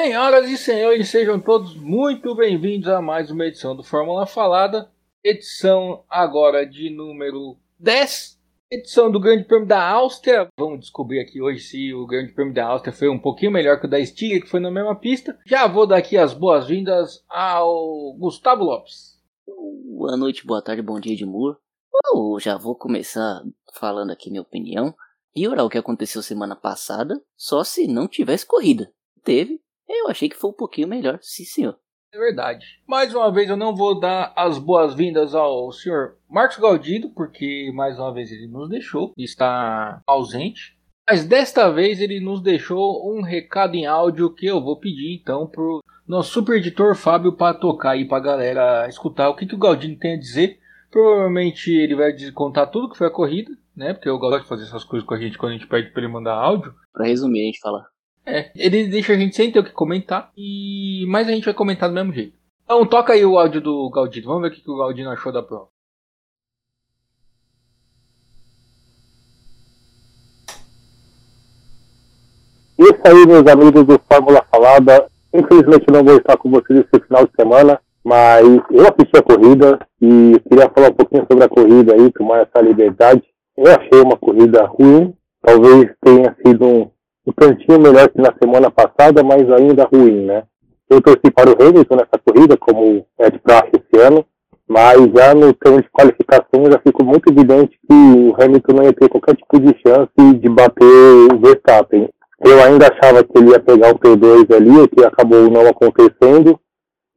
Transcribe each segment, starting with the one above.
Senhoras e senhores, sejam todos muito bem-vindos a mais uma edição do Fórmula Falada. Edição agora de número 10. Edição do Grande Prêmio da Áustria. Vamos descobrir aqui hoje se o Grande Prêmio da Áustria foi um pouquinho melhor que o da Stiga, que foi na mesma pista. Já vou dar aqui as boas-vindas ao Gustavo Lopes. Boa noite, boa tarde, bom dia Moore. Eu já vou começar falando aqui minha opinião. Piorar o que aconteceu semana passada, só se não tivesse corrida. Teve, eu achei que foi um pouquinho melhor, sim senhor. É verdade. Mais uma vez eu não vou dar as boas-vindas ao senhor Marcos Galdino, porque mais uma vez ele nos deixou, está ausente. Mas desta vez ele nos deixou um recado em áudio que eu vou pedir então pro nosso super editor Fábio para tocar aí pra galera escutar o que, que o Galdino tem a dizer. Provavelmente ele vai contar tudo que foi a corrida, né? Porque eu gosto de fazer essas coisas com a gente quando a gente pede pra ele mandar áudio. Pra resumir, a gente fala. É, ele deixa a gente sem ter o que comentar, e mas a gente vai comentar do mesmo jeito. Então toca aí o áudio do Galdino, vamos ver o que o Galdino achou da prova. Isso aí, meus amigos do Fórmula Falada. Infelizmente não vou estar com vocês esse final de semana, mas eu assisti a corrida e queria falar um pouquinho sobre a corrida aí, tomar essa liberdade. Eu achei uma corrida ruim, talvez tenha sido um um tantinho melhor que na semana passada, mas ainda ruim, né? Eu torci para o Hamilton nessa corrida, como é de praxe esse ano, mas já no treino de qualificação já ficou muito evidente que o Hamilton não ia ter qualquer tipo de chance de bater o Verstappen. Eu ainda achava que ele ia pegar o P2 ali, o que acabou não acontecendo.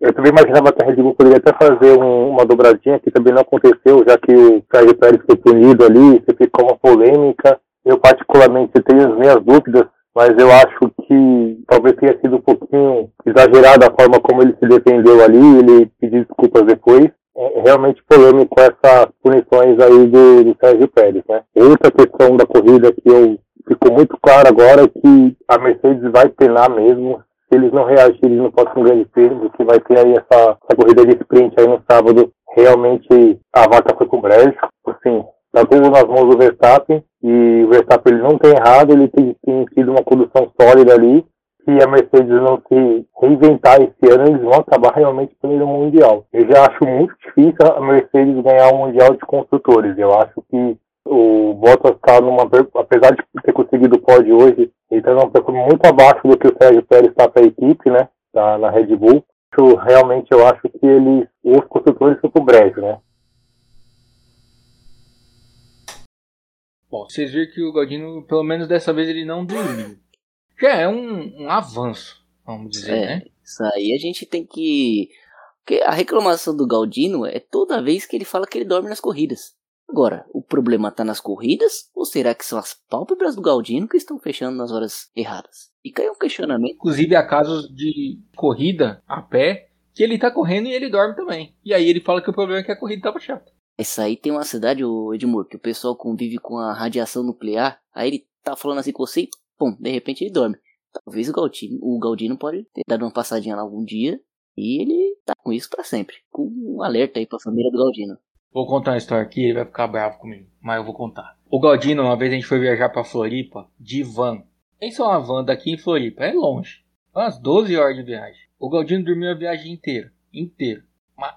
Eu também imaginava que a Red Bull poderia até fazer um, uma dobradinha, que também não aconteceu, já que o Sérgio Pérez foi punido ali, você ficou uma polêmica. Eu particularmente tenho as minhas dúvidas mas eu acho que talvez tenha sido um pouquinho exagerada a forma como ele se defendeu ali, ele pediu desculpas depois. É realmente polêmico essas punições aí do, do Sérgio Pérez, né? Outra questão da corrida que eu ficou muito claro agora é que a Mercedes vai penar mesmo. Se eles não reagirem no próximo grande prêmio, que vai ter aí essa, essa corrida de sprint aí no sábado, realmente a vaca foi com brejo. Assim, tá tudo nas mãos do Verstappen e o Verstappen ele não tem errado, ele tem, tem tido uma condução sólida ali. Se a Mercedes não se reinventar esse ano, eles vão acabar realmente perdendo o Mundial. Eu já acho muito difícil a Mercedes ganhar o Mundial de Construtores. Eu acho que o Bottas está numa. Apesar de ter conseguido o pódio hoje, ele está numa performance muito abaixo do que o Sérgio Pérez está para a equipe, né? Na, na Red Bull. Realmente eu acho que eles. Os construtores ficam brejo, né? Bom, vocês viram que o Galdino, pelo menos dessa vez, ele não dormiu. Já é um, um avanço, vamos dizer, é, né? Isso aí a gente tem que. Porque a reclamação do Galdino é toda vez que ele fala que ele dorme nas corridas. Agora, o problema tá nas corridas ou será que são as pálpebras do Galdino que estão fechando nas horas erradas? E caiu um questionamento. Inclusive, há casos de corrida a pé que ele tá correndo e ele dorme também. E aí ele fala que o problema é que a corrida tava chata. Essa aí tem uma cidade, Edmur, que o pessoal convive com a radiação nuclear. Aí ele tá falando assim com você e, pum, de repente ele dorme. Talvez o Galdino, o Galdino pode ter dado uma passadinha lá algum dia e ele tá com isso para sempre. Com um alerta aí pra família do Galdino. Vou contar uma história aqui, ele vai ficar bravo comigo, mas eu vou contar. O Galdino, uma vez a gente foi viajar pra Floripa de van. Pensa uma van daqui em Floripa, é longe. Umas 12 horas de viagem. O Galdino dormiu a viagem inteira. Inteira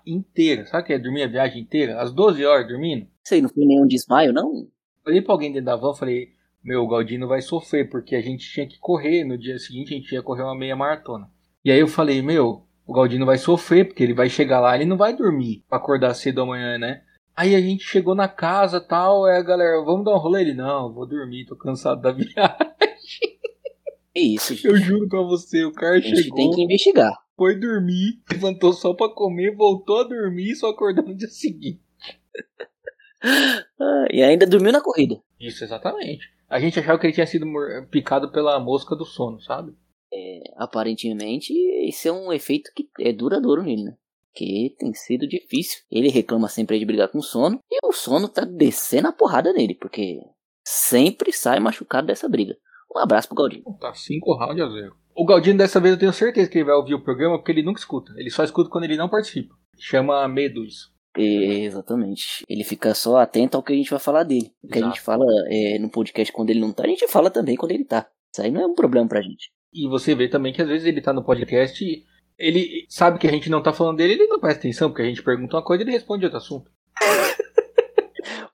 inteira. Sabe o que é dormir a viagem inteira? As 12 horas dormindo? Aí não foi nenhum desmaio, não? Olhei pra alguém dentro da van e falei, meu, o Galdino vai sofrer, porque a gente tinha que correr. No dia seguinte a gente ia correr uma meia maratona. E aí eu falei, meu, o Galdino vai sofrer, porque ele vai chegar lá, ele não vai dormir pra acordar cedo amanhã, né? Aí a gente chegou na casa tal, a galera, vamos dar um rolê? Ele, não, vou dormir, tô cansado da viagem. É isso, gente. Eu juro pra você, o cara a gente chegou. tem que investigar. Foi dormir, levantou só pra comer, voltou a dormir e só acordou no dia seguinte. Ah, e ainda dormiu na corrida. Isso, exatamente. A gente achava que ele tinha sido picado pela mosca do sono, sabe? É, aparentemente, esse é um efeito que é duradouro nele, né? Que tem sido difícil. Ele reclama sempre de brigar com o sono. E o sono tá descendo a porrada nele, porque sempre sai machucado dessa briga. Um abraço pro Galdino. Tá 5 rounds a 0. O Galdino dessa vez eu tenho certeza que ele vai ouvir o programa porque ele nunca escuta. Ele só escuta quando ele não participa. Chama medo isso. É, exatamente. Ele fica só atento ao que a gente vai falar dele. O que a gente fala é, no podcast quando ele não tá, a gente fala também quando ele tá. Isso aí não é um problema pra gente. E você vê também que às vezes ele tá no podcast e ele sabe que a gente não tá falando dele, ele não presta atenção, porque a gente pergunta uma coisa e ele responde outro assunto.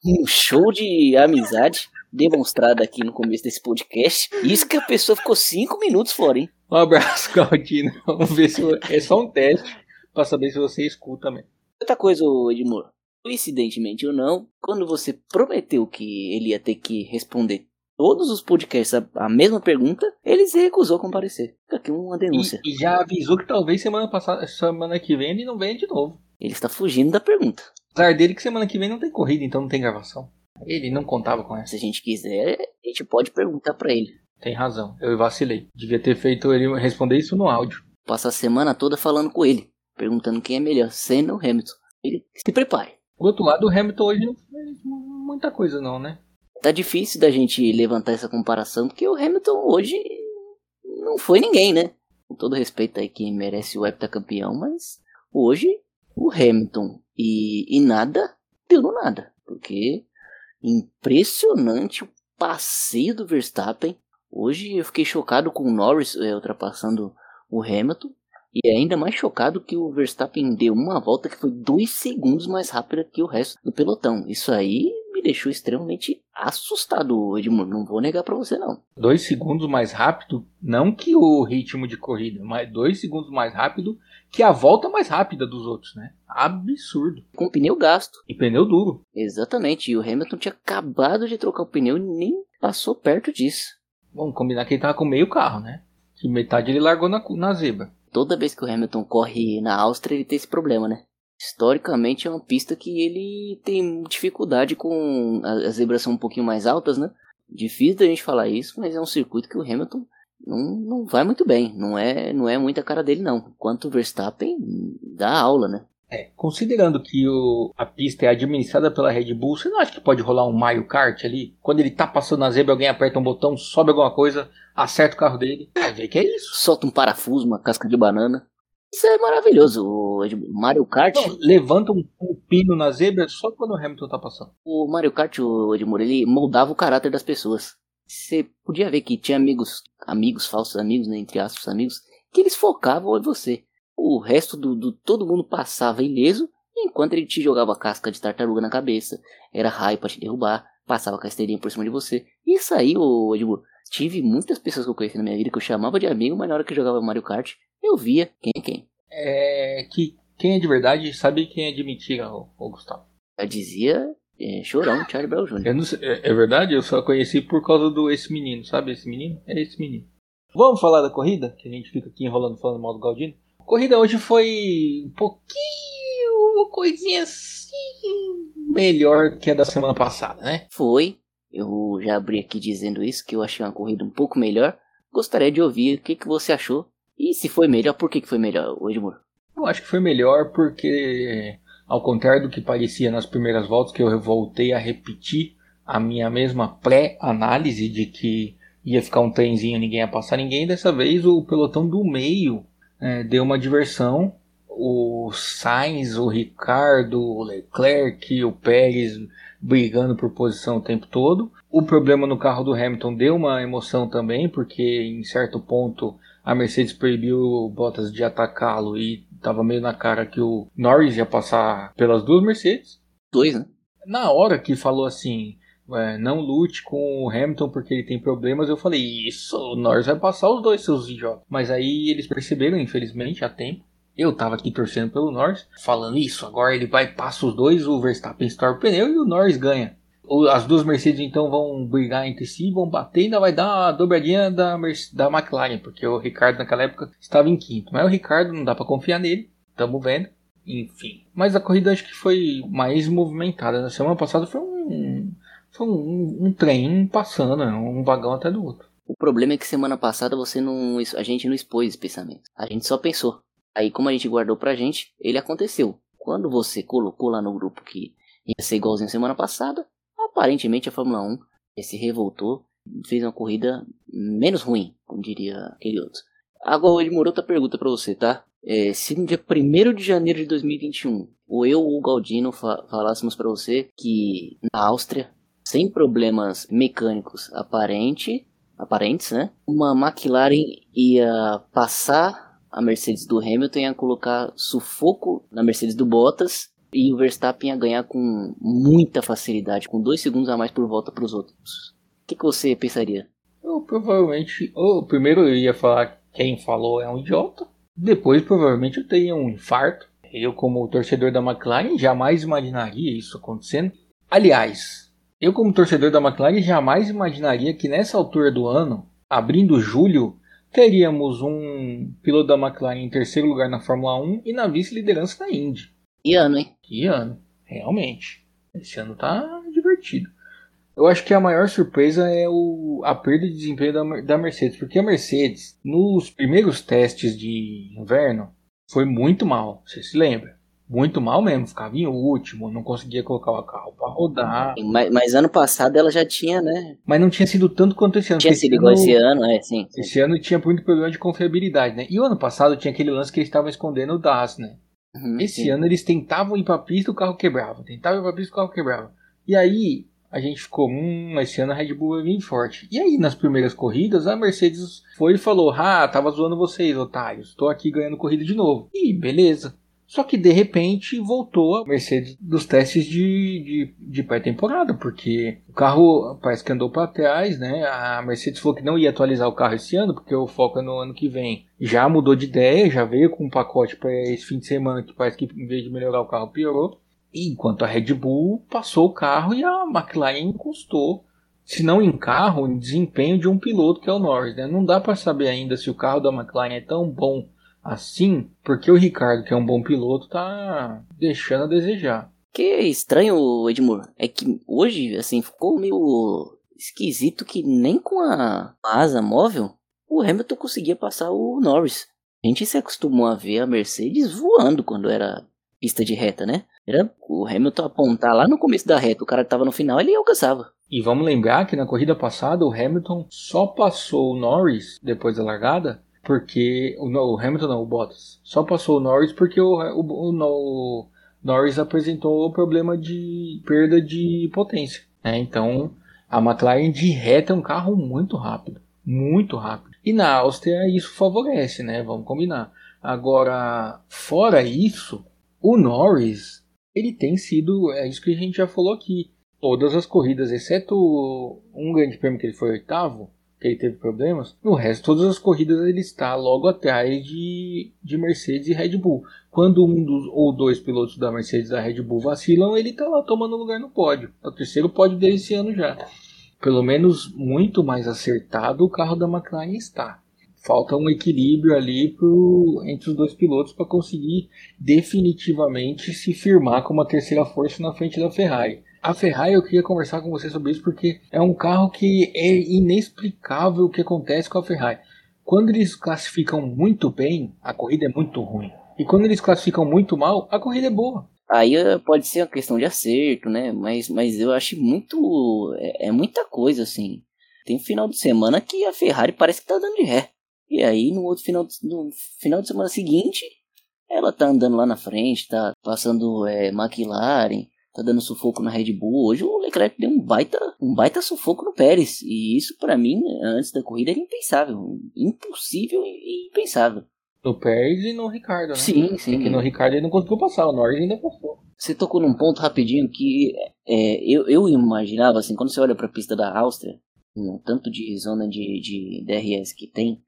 Um show de amizade demonstrado aqui no começo desse podcast. Isso que a pessoa ficou cinco minutos fora, hein? Um abraço, Claudino. Vamos ver se é só um teste pra saber se você escuta mesmo. Outra coisa, Edmur. Coincidentemente ou não, quando você prometeu que ele ia ter que responder todos os podcasts a, a mesma pergunta, ele se recusou a comparecer. Fica aqui uma denúncia. E, e, já avisou que talvez semana passada, semana que vem ele não venha de novo. Ele está fugindo da pergunta. Apesar dele que semana que vem não tem corrida, então não tem gravação. Ele não contava com essa. Se a gente quiser, a gente pode perguntar para ele. Tem razão, eu vacilei. Devia ter feito ele responder isso no áudio. Passa a semana toda falando com ele, perguntando quem é melhor, Senna ou Hamilton. Ele se prepare. Do outro lado, o Hamilton hoje não fez muita coisa não, né? Tá difícil da gente levantar essa comparação, porque o Hamilton hoje não foi ninguém, né? Com todo respeito aí quem merece o heptacampeão, mas hoje o Hamilton e, e nada deu no nada. Porque impressionante o passeio do Verstappen. Hoje eu fiquei chocado com o Norris é, ultrapassando o Hamilton. E ainda mais chocado que o Verstappen deu uma volta que foi dois segundos mais rápida que o resto do pelotão. Isso aí me deixou extremamente assustado, Edmundo. Não vou negar para você, não. Dois segundos mais rápido, não que o ritmo de corrida, mas dois segundos mais rápido que a volta mais rápida dos outros, né? Absurdo. Com pneu gasto. E pneu duro. Exatamente. E o Hamilton tinha acabado de trocar o pneu e nem passou perto disso. Vamos combinar que ele tava com meio carro, né? Que metade ele largou na, na zebra toda vez que o Hamilton corre na Áustria, ele tem esse problema, né? Historicamente é uma pista que ele tem dificuldade com. As zebras são um pouquinho mais altas, né? Difícil da gente falar isso, mas é um circuito que o Hamilton não, não vai muito bem. Não é, não é muita cara dele, não. Enquanto o Verstappen dá aula, né? É, considerando que o, a pista é administrada pela Red Bull, você não acha que pode rolar um Mario Kart ali? Quando ele tá passando na zebra, alguém aperta um botão, sobe alguma coisa, acerta o carro dele. Vai ver que é isso. Solta um parafuso, uma casca de banana. Isso é maravilhoso. O Mario Kart. Não, levanta um, um, pino na zebra só quando o Hamilton tá passando. O Mario Kart, o Edmur, ele moldava o caráter das pessoas. Você podia ver que tinha amigos, amigos, falsos amigos, né, entre aspas, amigos, que eles focavam em você. O resto do, do todo mundo passava ileso, enquanto ele te jogava casca de tartaruga na cabeça, era raio para te derrubar, passava a casteirinha por cima de você. Isso aí, o Edmur, tive muitas pessoas que eu conheci na minha vida que eu chamava de amigo, mas na hora que eu jogava Mario Kart, eu via quem é quem. É que quem é de verdade sabe quem é de mentira, o, o Gustavo. Já dizia é, Chorão, Charlie Brown Jr. Sei, é, é, verdade, eu só conheci por causa do esse menino, sabe esse menino? É esse menino. Vamos falar da corrida? Que a gente fica aqui enrolando falando mal do Galdino. A corrida hoje foi um pouquinho, uma coisinha assim, melhor que a da semana passada, né? Foi, eu já abri aqui dizendo isso, que eu achei uma corrida um pouco melhor. Gostaria de ouvir o que, que você achou. E se foi melhor, por que, que foi melhor, Edmur? Eu acho que foi melhor porque, ao contrário do que parecia nas primeiras voltas, que eu voltei a repetir a minha mesma pré-análise de que ia ficar um trenzinho ninguém ia passar ninguém, dessa vez o pelotão do meio é, deu uma diversão. O Sainz, o Ricardo, o Leclerc, o Pérez brigando por posição o tempo todo. O problema no carro do Hamilton deu uma emoção também, porque em certo ponto a Mercedes proibiu o Bottas de atacá-lo e estava meio na cara que o Norris ia passar pelas duas Mercedes. Dois, né? Na hora que falou assim, é, não lute com o Hamilton porque ele tem problemas, eu falei, isso, o Norris vai passar os dois seus idiotas. Mas aí eles perceberam, infelizmente, a tempo, eu tava aqui torcendo pelo Norris, falando isso, agora ele vai, passa os dois, o Verstappen estoura o pneu e o Norris ganha. As duas Mercedes então vão brigar entre si, vão bater ainda vai dar a dobradinha da, da McLaren, porque o Ricardo naquela época estava em quinto. Mas o Ricardo não dá para confiar nele, tamo vendo. Enfim. Mas a corrida acho que foi mais movimentada. Na semana passada foi um, foi um, um trem passando, né? um vagão até do outro. O problema é que semana passada você não, a gente não expôs esse pensamento. A gente só pensou. Aí, como a gente guardou pra gente, ele aconteceu. Quando você colocou lá no grupo que ia ser igualzinho semana passada, aparentemente a Fórmula 1 se revoltou fez uma corrida menos ruim, como diria aquele outro. Agora, ele morou outra pergunta para você, tá? É, se no dia 1 de janeiro de 2021, ou eu ou o Galdino fa falássemos para você que na Áustria, sem problemas mecânicos aparente, aparentes, né? Uma McLaren ia passar a Mercedes do Hamilton ia colocar sufoco na Mercedes do Bottas e o Verstappen ia ganhar com muita facilidade, com dois segundos a mais por volta para os outros. O que, que, você pensaria? Eu provavelmente, ou primeiro eu ia falar quem falou é um idiota, depois provavelmente eu teria um infarto. Eu como torcedor da McLaren jamais imaginaria isso acontecendo. Aliás, eu como torcedor da McLaren jamais imaginaria que nessa altura do ano, abrindo julho, teríamos um piloto da McLaren em terceiro lugar na Fórmula 1 e na vice-liderança da Indy. Que ano, hein? Que ano, realmente. Esse ano tá divertido. Eu acho que a maior surpresa é o, a perda de desempenho da, da Mercedes, porque a Mercedes, nos primeiros testes de inverno, foi muito mal, você se lembra? Muito mal mesmo, ficava em último, não conseguia colocar o carro para rodar. Mas, mas, ano passado ela já tinha, né? Mas não tinha sido tanto quanto esse ano. Tinha sido igual esse ano, é, sim, sim. Esse ano tinha muito problema de confiabilidade, né? E o ano passado tinha aquele lance que eles estavam escondendo o DAS, né? Uhum, esse sim. ano eles tentavam ir pra pista o carro quebrava. Tentavam ir pra pista o carro quebrava. E aí a gente ficou, hum, esse ano a Red Bull vai vir forte. E aí nas primeiras corridas a Mercedes foi e falou: Ah, tava zoando vocês, otários. Tô aqui ganhando corrida de novo. E beleza. Só que de repente voltou a Mercedes dos testes de, de, de pré-temporada, porque o carro parece que andou para trás, né? A Mercedes falou que não ia atualizar o carro esse ano, porque o foco é no ano que vem. Já mudou de ideia, já veio com um pacote para esse fim de semana que parece que em vez de melhorar o carro piorou. Enquanto a Red Bull passou o carro e a McLaren encostou se não em carro, em desempenho de um piloto que é o Norris. Né? Não dá para saber ainda se o carro da McLaren é tão bom assim, porque o Ricardo, que é um bom piloto, tá deixando a desejar. Que é estranho, Edmur, é que hoje, assim, ficou meio esquisito que nem com a asa móvel o Hamilton conseguia passar o Norris. A gente se acostumou a ver a Mercedes voando quando era pista de reta, né? Era o Hamilton apontar lá no começo da reta, o cara que tava no final, ele alcançava. E vamos lembrar que na corrida passada o Hamilton só passou o Norris depois da largada porque o, o Hamilton não, o Bottas, só passou o Norris porque o, o, o Norris apresentou o problema de perda de potência. Né? Então a McLaren de reta é um carro muito rápido, muito rápido. E na Áustria isso favorece, né? Vamos combinar. Agora, fora isso, o Norris ele tem sido, é isso que a gente já falou aqui, todas as corridas, exceto um grande prêmio que ele foi oitavo, que ele teve problemas, no resto, todas as corridas ele está logo atrás de, de Mercedes e Red Bull. Quando um dos ou dois pilotos da Mercedes e da Red Bull vacilam, ele está lá tomando lugar no pódio. É o terceiro pódio dele esse ano já. Pelo menos muito mais acertado o carro da McLaren está. Falta um equilíbrio ali pro, entre os dois pilotos para conseguir definitivamente se firmar como a terceira força na frente da Ferrari. A Ferrari eu queria conversar com você sobre isso porque é um carro que é inexplicável o que acontece com a Ferrari. Quando eles classificam muito bem, a corrida é muito ruim. E quando eles classificam muito mal, a corrida é boa. Aí eh, pode ser uma questão de acerto, né? Mas, mas eu acho muito. É, é muita coisa, assim. Tem um final de semana que a Ferrari parece que tá dando de ré. E aí no outro final de, no final de semana seguinte, ela tá andando lá na frente, tá passando é, McLaren, tá dando sufoco na Red Bull. Hoje o Leclerc deu um baita, um baita sufoco no Pérez. E isso para mim, antes da corrida, era impensável. Impossível e impensável. No Pérez e no Ricardo, né? Sim, sim. Porque no Ricardo ele não conseguiu passar, o Norris ainda passou. Você tocou num ponto rapidinho que é, eu, eu imaginava, assim, quando você olha pra pista da Áustria, um tanto de zona de, de DRS que tem,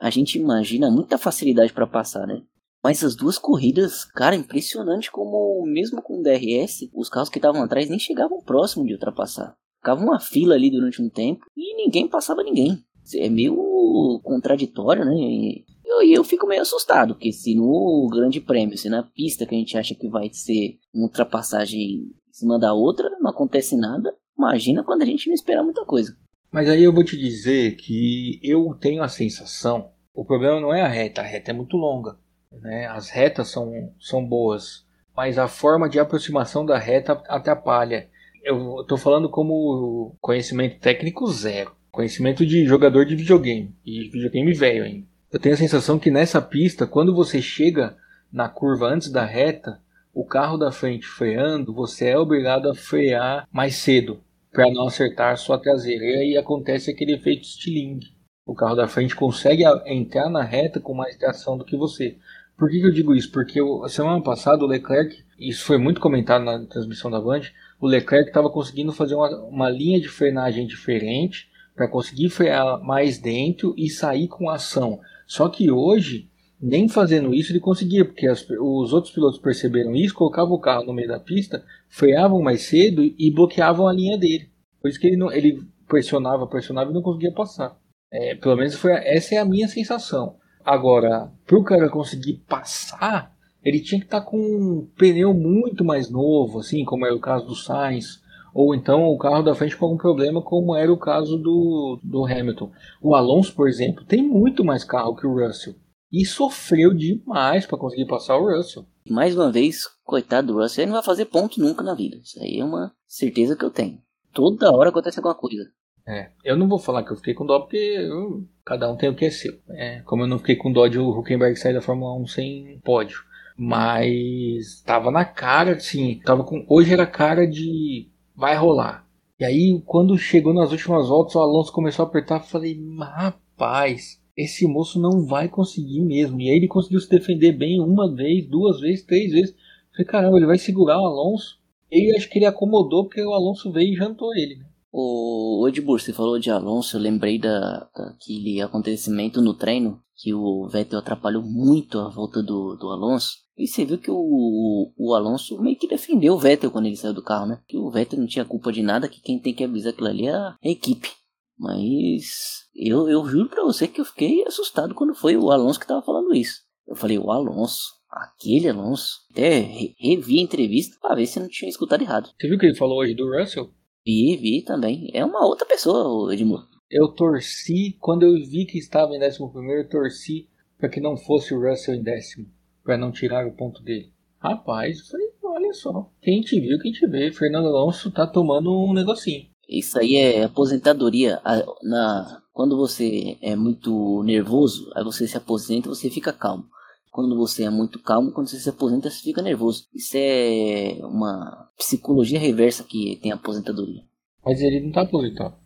a gente imagina muita facilidade para passar, né? Mas as duas corridas, cara, impressionante como mesmo com o DRS, os carros que estavam atrás nem chegavam próximo de ultrapassar. Ficava uma fila ali durante um tempo e ninguém passava ninguém. É meio contraditório, né? E eu, eu fico meio assustado, porque se no grande prêmio, se na pista que a gente acha que vai ser uma ultrapassagem em cima da outra, não acontece nada, imagina quando a gente não espera muita coisa. Mas aí eu vou te dizer que eu tenho a sensação, o problema não é a reta, a reta é muito longa. Né? As retas são, são boas, mas a forma de aproximação da reta atrapalha. Eu estou falando como conhecimento técnico zero, conhecimento de jogador de videogame e videogame velho ainda. Eu tenho a sensação que nessa pista, quando você chega na curva antes da reta, o carro da frente freando, você é obrigado a frear mais cedo para não acertar sua traseira. E aí acontece aquele efeito estilingue. O carro da frente consegue entrar na reta com mais tração do que você. Por que, que eu digo isso? Porque semana passada o Leclerc, isso foi muito comentado na transmissão da Band, o Leclerc estava conseguindo fazer uma, uma linha de frenagem diferente para conseguir frear mais dentro e sair com ação. Só que hoje, nem fazendo isso ele conseguia, porque as, os outros pilotos perceberam isso, colocavam o carro no meio da pista, freavam mais cedo e bloqueavam a linha dele. Por isso que ele, não, ele pressionava, pressionava e não conseguia passar. É, pelo menos foi, essa é a minha sensação. Agora, para o cara conseguir passar, ele tinha que estar tá com um pneu muito mais novo, assim, como era o caso do Sainz, ou então o carro da frente com algum problema, como era o caso do, do Hamilton. O Alonso, por exemplo, tem muito mais carro que o Russell e sofreu demais para conseguir passar o Russell. Mais uma vez, coitado do Russell, ele não vai fazer ponto nunca na vida. Isso aí é uma certeza que eu tenho. Toda hora acontece alguma coisa. É, eu não vou falar que eu fiquei com dó porque eu, cada um tem o que é seu. É, como eu não fiquei com dó de o Huckenberg sair da Fórmula 1 sem pódio. Mas tava na cara, assim, tava com. Hoje era cara de vai rolar. E aí, quando chegou nas últimas voltas, o Alonso começou a apertar. Eu falei, rapaz, esse moço não vai conseguir mesmo. E aí ele conseguiu se defender bem uma vez, duas vezes, três vezes. Falei, caramba, ele vai segurar o Alonso. E acho que ele acomodou porque o Alonso veio e jantou ele, né? O Edmur, você falou de Alonso, eu lembrei da, daquele acontecimento no treino que o Vettel atrapalhou muito a volta do, do Alonso. E você viu que o, o Alonso meio que defendeu o Vettel quando ele saiu do carro, né? Que o Vettel não tinha culpa de nada, que quem tem que avisar aquilo ali é a equipe. Mas eu, eu juro pra você que eu fiquei assustado quando foi o Alonso que tava falando isso. Eu falei, o Alonso, aquele Alonso. Até revi a entrevista pra ver se não tinha escutado errado. Você viu o que ele falou hoje do Russell? Vi, vi também. É uma outra pessoa, Edmur. Eu torci, quando eu vi que estava em décimo primeiro, eu torci para que não fosse o Russell em décimo para não tirar o ponto dele. Rapaz, eu falei, olha só, quem te viu, quem te vê, Fernando Alonso tá tomando um negocinho. Isso aí é aposentadoria. Na, quando você é muito nervoso, aí você se aposenta e você fica calmo. Quando você é muito calmo, quando você se aposenta, você fica nervoso. Isso é uma psicologia reversa que tem a aposentadoria. Mas ele não tá aposentado.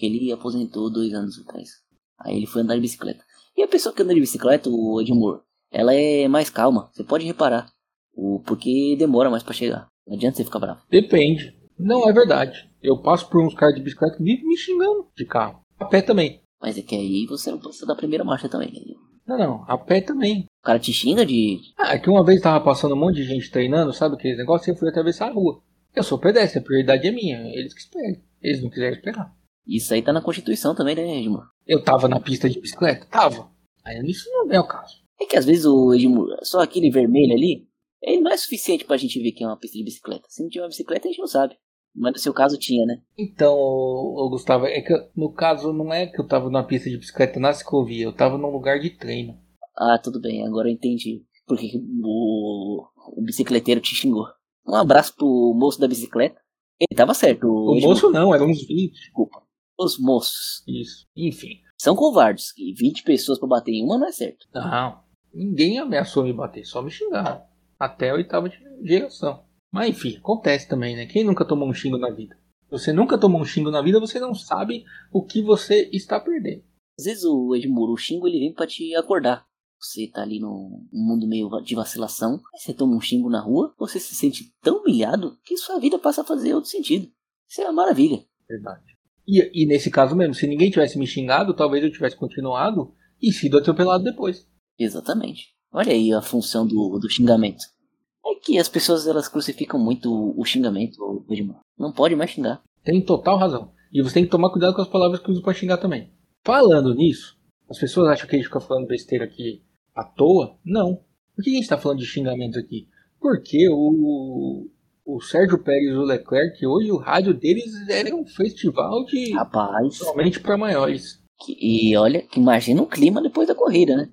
Ele aposentou dois anos atrás. Aí ele foi andar de bicicleta. E a pessoa que anda de bicicleta, o Edmur, ela é mais calma. Você pode reparar. O, porque demora mais para chegar. Não adianta você ficar bravo. Depende. Não é verdade. Eu passo por uns caras de bicicleta que vivem me xingando de carro. A pé também. Mas é que aí você não passa da primeira marcha também. Né? Não, não. A pé também. O cara te xinga de. Ah, é que uma vez tava passando um monte de gente treinando, sabe aqueles negócios? E eu fui atravessar a rua. Eu sou pedestre, a prioridade é minha. Eles que esperem. Eles não quiserem esperar. Isso aí tá na Constituição também, né, Edmur? Eu tava na pista de bicicleta? Tava. Aí isso não é o caso. É que às vezes o Edmur, só aquele vermelho ali, ele não é suficiente pra gente ver que é uma pista de bicicleta. Se não tiver uma bicicleta, a gente não sabe. Mas no seu caso tinha, né? Então, Gustavo, é que no caso não é que eu tava numa pista de bicicleta na ciclovia, eu tava num lugar de treino. Ah, tudo bem, agora eu entendi. Porque o, o bicicleteiro te xingou. Um abraço pro moço da bicicleta. Ele tava certo. O, o moço não, eram uns 20. Desculpa. Os moços. Isso. Enfim. São covardes. E 20 pessoas pra bater em uma não é certo. Não. Ninguém ameaçou me bater, só me xingaram. Até a oitava geração. Mas enfim, acontece também, né? Quem nunca tomou um xingo na vida? Você nunca tomou um xingo na vida, você não sabe o que você está perdendo. Às vezes o Edmuro, o xingo, ele vem para te acordar. Você tá ali num mundo meio de vacilação, você toma um xingo na rua, você se sente tão humilhado que sua vida passa a fazer outro sentido. Isso é uma maravilha. Verdade. E, e nesse caso mesmo, se ninguém tivesse me xingado, talvez eu tivesse continuado e sido atropelado depois. Exatamente. Olha aí a função do, do xingamento. É que as pessoas elas crucificam muito o xingamento, Edmar. Não pode mais xingar. Tem total razão. E você tem que tomar cuidado com as palavras que usa para xingar também. Falando nisso, as pessoas acham que a gente fica falando besteira aqui à toa? Não. Por que a gente está falando de xingamento aqui? Porque o, o Sérgio Pérez e o Leclerc, hoje o rádio deles era um festival de. Rapaz. Somente para maiores. E olha, imagina o clima depois da corrida, né?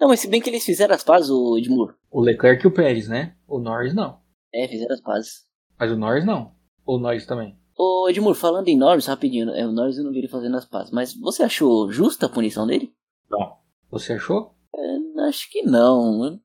Não, mas se bem que eles fizeram as pazes, o Edmur. O Leclerc e o Pérez, né? O Norris não. É, fizeram as pazes. Mas o Norris não. O Norris também. Ô Edmur, falando em Norris, rapidinho, é, o Norris eu não vi ele fazendo as pazes, mas você achou justa a punição dele? Não. Você achou? É, acho que não.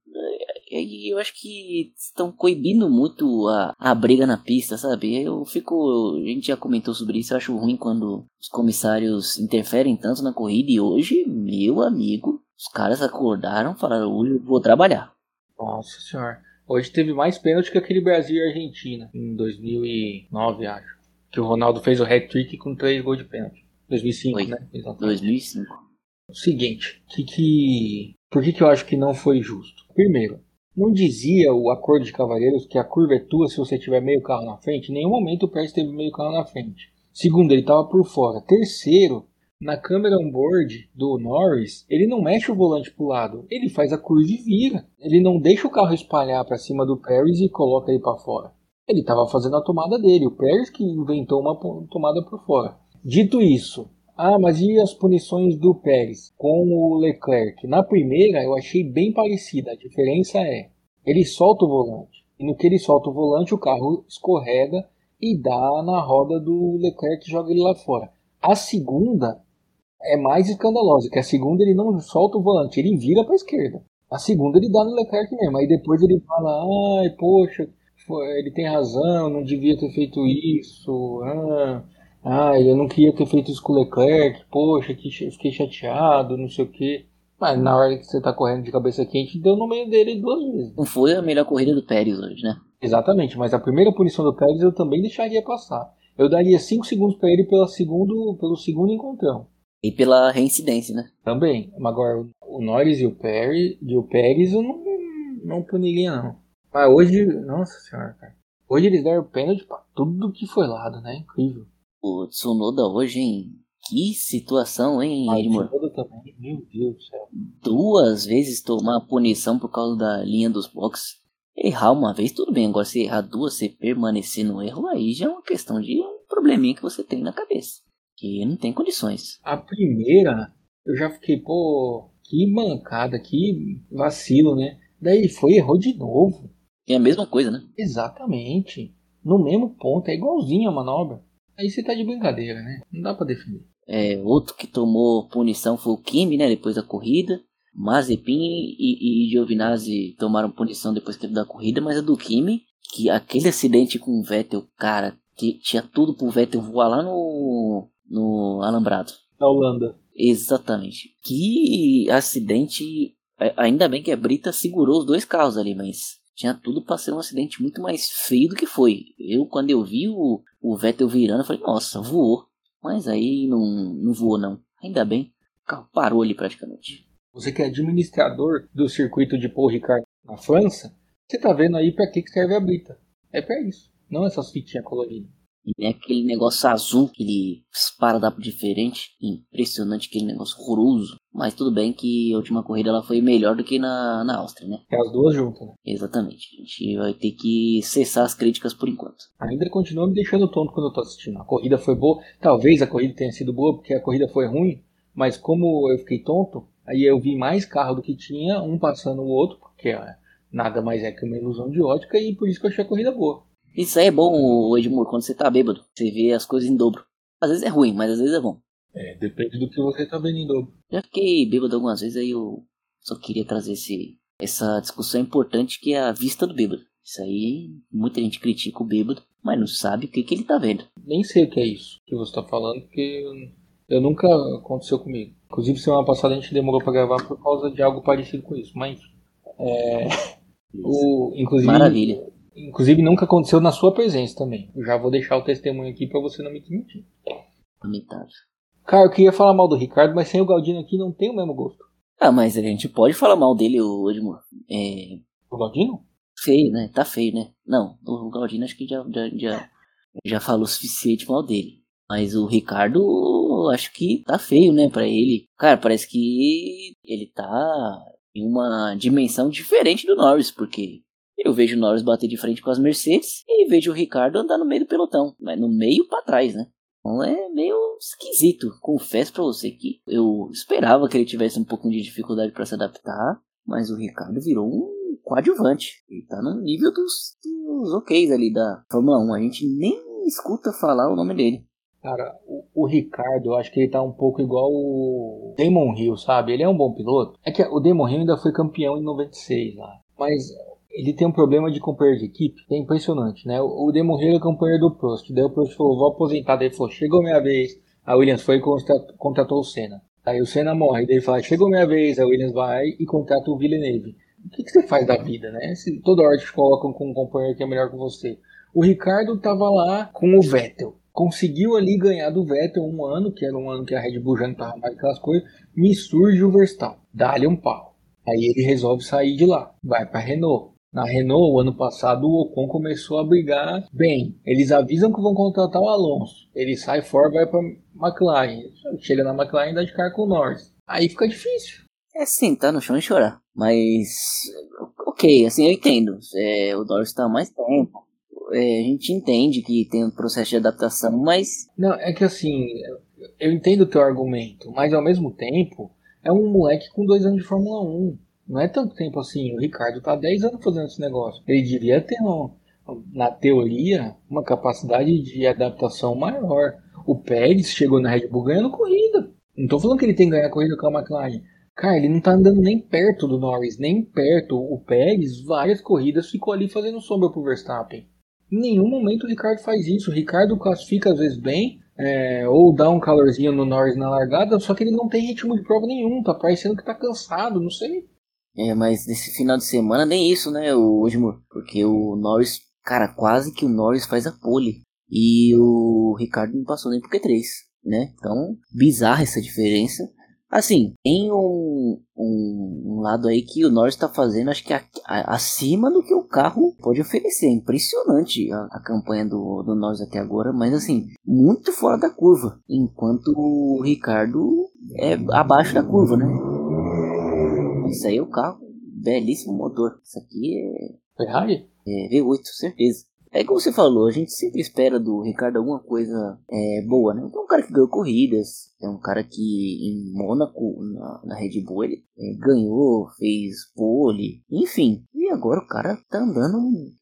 E eu acho que estão coibindo muito a, a briga na pista, sabe? Eu fico. A gente já comentou sobre isso, eu acho ruim quando os comissários interferem tanto na corrida. E hoje, meu amigo, os caras acordaram e falaram: hoje eu vou trabalhar. Nossa senhora. Hoje teve mais pênalti que aquele Brasil e Argentina, em 2009, acho. Que o Ronaldo fez o hat-trick com três gols de pênalti. 2005, Foi. né? Exatamente. 2005. O seguinte, que que, por que, que eu acho que não foi justo? Primeiro, não dizia o acordo de cavalheiros que a curva é tua se você tiver meio carro na frente? Em nenhum momento o Pérez teve meio carro na frente. Segundo, ele estava por fora. Terceiro, na câmera on-board do Norris, ele não mexe o volante pro lado, ele faz a curva e vira. Ele não deixa o carro espalhar para cima do Pérez e coloca ele para fora. Ele estava fazendo a tomada dele, o Pérez que inventou uma tomada por fora. Dito isso, ah, mas e as punições do Pérez com o Leclerc? Na primeira eu achei bem parecida. A diferença é, ele solta o volante. E no que ele solta o volante, o carro escorrega e dá na roda do Leclerc e joga ele lá fora. A segunda é mais escandalosa, que a segunda ele não solta o volante, ele vira para a esquerda. A segunda ele dá no Leclerc mesmo. Aí depois ele fala, ai, poxa, ele tem razão, não devia ter feito isso. Ah, ah, eu não queria ter feito isso com o Leclerc, poxa, que fiquei chateado, não sei o que. Mas na hora que você tá correndo de cabeça quente, deu no meio dele duas vezes. Não foi a melhor corrida do Pérez hoje, né? Exatamente, mas a primeira punição do Pérez eu também deixaria passar. Eu daria 5 segundos para ele pela segundo, pelo segundo encontrão. E pela reincidência, né? Também. Mas Agora, o Norris e o Pérez, e o Pérez eu não, não puniria, não. Mas hoje, nossa senhora, cara. Hoje eles deram pênalti pra tudo que foi lado, né? Incrível. O Tsunoda hoje, hein? Que situação, hein? Tsunoda também, meu Deus do céu. Duas vezes tomar punição por causa da linha dos boxes. Errar uma vez, tudo bem. Agora, se errar duas, você permanecer no erro, aí já é uma questão de um probleminha que você tem na cabeça. Que não tem condições. A primeira, eu já fiquei, pô, que mancada, que vacilo, né? Daí ele foi e errou de novo. É a mesma coisa, né? Exatamente. No mesmo ponto, é igualzinho a manobra. Aí você tá de brincadeira, né? Não dá pra defender. É, outro que tomou punição foi o Kimi, né? Depois da corrida. Mazepin e, e Giovinazzi tomaram punição depois que da corrida, mas a do Kimi, que aquele acidente com o Vettel, cara, que tinha tudo pro Vettel voar lá no, no alambrado. Na Holanda. Exatamente. Que acidente. Ainda bem que a Brita segurou os dois carros ali, mas tinha tudo pra ser um acidente muito mais feio do que foi. Eu, quando eu vi o, o Vettel virando, falei, nossa, voou. Mas aí não, não voou, não. Ainda bem. O carro parou ali praticamente. Você que é administrador do circuito de Paul Ricard na França, você tá vendo aí pra que serve a brita. É pra isso. Não essas fitinhas coloridas. E tem aquele negócio azul, aquele esparadrapo diferente. Impressionante, aquele negócio horroroso. Mas tudo bem que a última corrida ela foi melhor do que na, na Áustria, né? É as duas juntas, né? Exatamente. A gente vai ter que cessar as críticas por enquanto. Ainda continua me deixando tonto quando eu tô assistindo. A corrida foi boa. Talvez a corrida tenha sido boa porque a corrida foi ruim. Mas como eu fiquei tonto, aí eu vi mais carro do que tinha, um passando o outro, porque nada mais é que uma ilusão de ótica, e por isso que eu achei a corrida boa. Isso aí é bom, Edmur, quando você tá bêbado. Você vê as coisas em dobro. Às vezes é ruim, mas às vezes é bom. É, depende do que você tá vendo em dobro. Já fiquei bêbado algumas vezes, aí eu só queria trazer esse, essa discussão importante que é a vista do bêbado. Isso aí, muita gente critica o bêbado, mas não sabe o que, que ele tá vendo. Nem sei o que é isso que você tá falando, porque eu, nunca aconteceu comigo. Inclusive, semana passada a gente demorou pra gravar por causa de algo parecido com isso. Mas, é, o, inclusive, Maravilha. Inclusive, nunca aconteceu na sua presença também. Eu já vou deixar o testemunho aqui pra você não me mentir. Lamentável. Cara, eu queria falar mal do Ricardo, mas sem o Galdino aqui não tem o mesmo gosto. Ah, mas a gente pode falar mal dele, o Edmur. É. O Galdino? Feio, né? Tá feio, né? Não, o Galdino acho que já, já, já, já falou o suficiente mal dele. Mas o Ricardo, acho que tá feio, né, pra ele. Cara, parece que ele tá em uma dimensão diferente do Norris, porque eu vejo o Norris bater de frente com as Mercedes e vejo o Ricardo andar no meio do pelotão, mas no meio pra trás, né? Então é meio esquisito. Confesso pra você que eu esperava que ele tivesse um pouquinho de dificuldade pra se adaptar, mas o Ricardo virou um coadjuvante. Ele tá no nível dos, dos OKs ali da Fórmula 1. A gente nem escuta falar o nome dele. Cara, o, o Ricardo, eu acho que ele tá um pouco igual o Damon Hill, sabe? Ele é um bom piloto. É que o Damon Hill ainda foi campeão em 96 lá. Mas ele tem um problema de companheiro de equipe, é impressionante, né? O Demorreiro é companheiro do Prost, daí o Prost falou, vou aposentar, daí ele falou, chegou minha vez. A Williams foi e contratou o Senna. Aí o Senna morre, daí ele fala, chegou minha vez, a Williams vai e contrata o Villeneuve. O que, que você faz da vida, né? Se toda hora te colocam com um companheiro que é melhor que você. O Ricardo tava lá com o Vettel. Conseguiu ali ganhar do Vettel um ano, que era um ano que a Red Bull já não tava mais aquelas coisas. Me surge o Verstappen. Dá-lhe um pau. Aí ele resolve sair de lá. Vai pra Renault. Na Renault, o ano passado, o Ocon começou a brigar bem. Eles avisam que vão contratar o Alonso. Ele sai fora, vai para McLaren. Chega na McLaren e dá de cara com o Norris. Aí fica difícil. É sentar no chão e chorar. Mas, ok, assim, eu entendo. É, o Norris tá mais tempo. É, a gente entende que tem um processo de adaptação, mas. Não, é que assim, eu entendo o teu argumento, mas ao mesmo tempo, é um moleque com dois anos de Fórmula 1. Não é tanto tempo assim. O Ricardo tá 10 anos fazendo esse negócio. Ele devia ter, uma, na teoria, uma capacidade de adaptação maior. O Pérez chegou na Red Bull ganhando corrida. Não tô falando que ele tem que ganhar corrida com a McLaren. Cara, ele não tá andando nem perto do Norris, nem perto. O Pérez, várias corridas, ficou ali fazendo sombra pro Verstappen. Em nenhum momento o Ricardo faz isso. O Ricardo classifica às vezes bem, é, ou dá um calorzinho no Norris na largada, só que ele não tem ritmo de prova nenhum. Tá parecendo que tá cansado, não sei. É, mas nesse final de semana nem isso, né, o Osmur? Porque o Norris, cara, quase que o Norris faz a pole. E o Ricardo não passou nem por Q3, né? Então, bizarra essa diferença. Assim, tem um, um, um, lado aí que o Norris está fazendo, acho que a, a, acima do que o carro pode oferecer. Impressionante a, a, campanha do, do Norris até agora, mas assim, muito fora da curva. Enquanto o Ricardo é abaixo da curva, né? Isso aí é o carro, belíssimo motor. Isso aqui é. Ferrari? É V8, certeza. É como você falou, a gente sempre espera do Ricardo alguma coisa é, boa, né? É um cara que ganhou corridas, é um cara que em Mônaco, na, na Red Bull, ele é, ganhou, fez pole, enfim. E agora o cara tá andando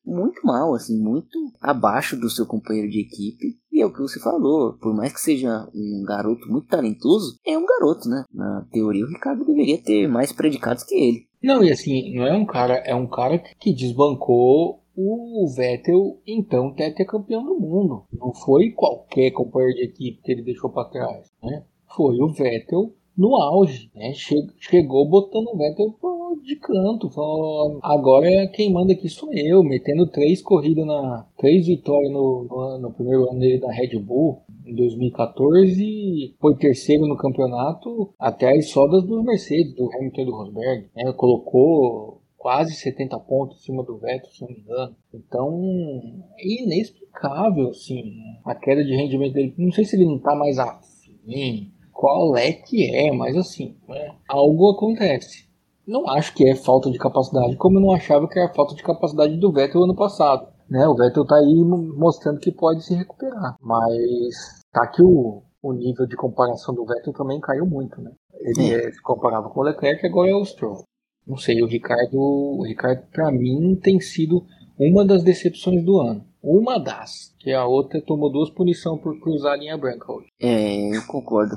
muito mal, assim, muito abaixo do seu companheiro de equipe. E é o que você falou, por mais que seja um garoto muito talentoso, é um garoto, né? Na teoria, o Ricardo deveria ter mais predicados que ele. Não, e assim, não é um cara, é um cara que desbancou o Vettel, então, campeão do mundo. Não foi qualquer companheiro de equipe que ele deixou para trás. Né? Foi o Vettel no auge. Né? Chegou botando o Vettel de canto. Falou, agora quem manda aqui sou eu. Metendo três corridas, na três vitórias no, no, no primeiro ano dele da Red Bull. Em 2014, foi terceiro no campeonato, até as sodas dos Mercedes, do Hamilton e do Rosberg. Né? Colocou quase 70 pontos em cima do Vettel, se não me engano. Então, é inexplicável, assim, a queda de rendimento dele. Não sei se ele não tá mais afim, qual é que é, mas assim, né, algo acontece. Não acho que é falta de capacidade, como eu não achava que era falta de capacidade do Vettel ano passado. Né, o Vettel tá aí mostrando que pode se recuperar, mas tá que o, o nível de comparação do Vettel também caiu muito, né? Ele é, se comparava com o Leclerc, agora é o Stroll. Não sei, o Ricardo, o Ricardo para mim tem sido uma das decepções do ano. Uma das, que a outra tomou duas punições por cruzar a linha branca hoje. É, eu concordo.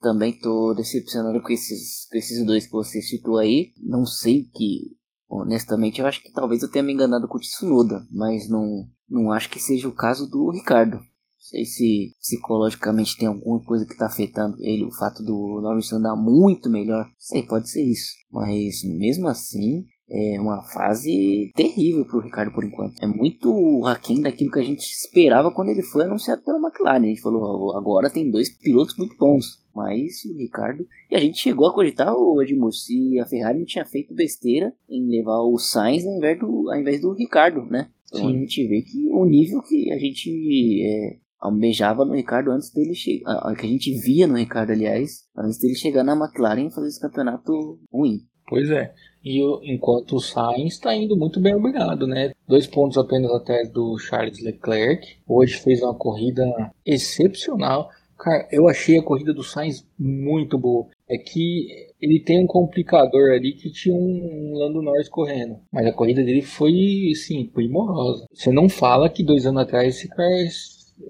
Também tô decepcionado com esses, com esses dois que você citou aí. Não sei que, honestamente, eu acho que talvez eu tenha me enganado com o Tsunoda, mas não, não acho que seja o caso do Ricardo sei se psicologicamente tem alguma coisa que está afetando ele, o fato do Norris andar muito melhor. Sei, pode ser isso. Mas mesmo assim, é uma fase terrível para o Ricardo por enquanto. É muito aquém daquilo que a gente esperava quando ele foi anunciado pela McLaren. A gente falou, agora tem dois pilotos muito bons. Mas o Ricardo. E a gente chegou a cogitar o Edmur se a Ferrari não tinha feito besteira em levar o Sainz ao invés do, ao invés do Ricardo, né? Então Sim. a gente vê que o nível que a gente é, almejava no Ricardo antes dele chegar. Que a gente via no Ricardo, aliás, antes dele chegar na McLaren e fazer esse campeonato ruim. Pois é. E o, enquanto o Sainz está indo muito bem obrigado, né? Dois pontos apenas atrás do Charles Leclerc. Hoje fez uma corrida excepcional. Cara, eu achei a corrida do Sainz muito boa. É que ele tem um complicador ali que tinha um Lando Norris correndo. Mas a corrida dele foi, sim, primorosa. Você não fala que dois anos atrás esse cara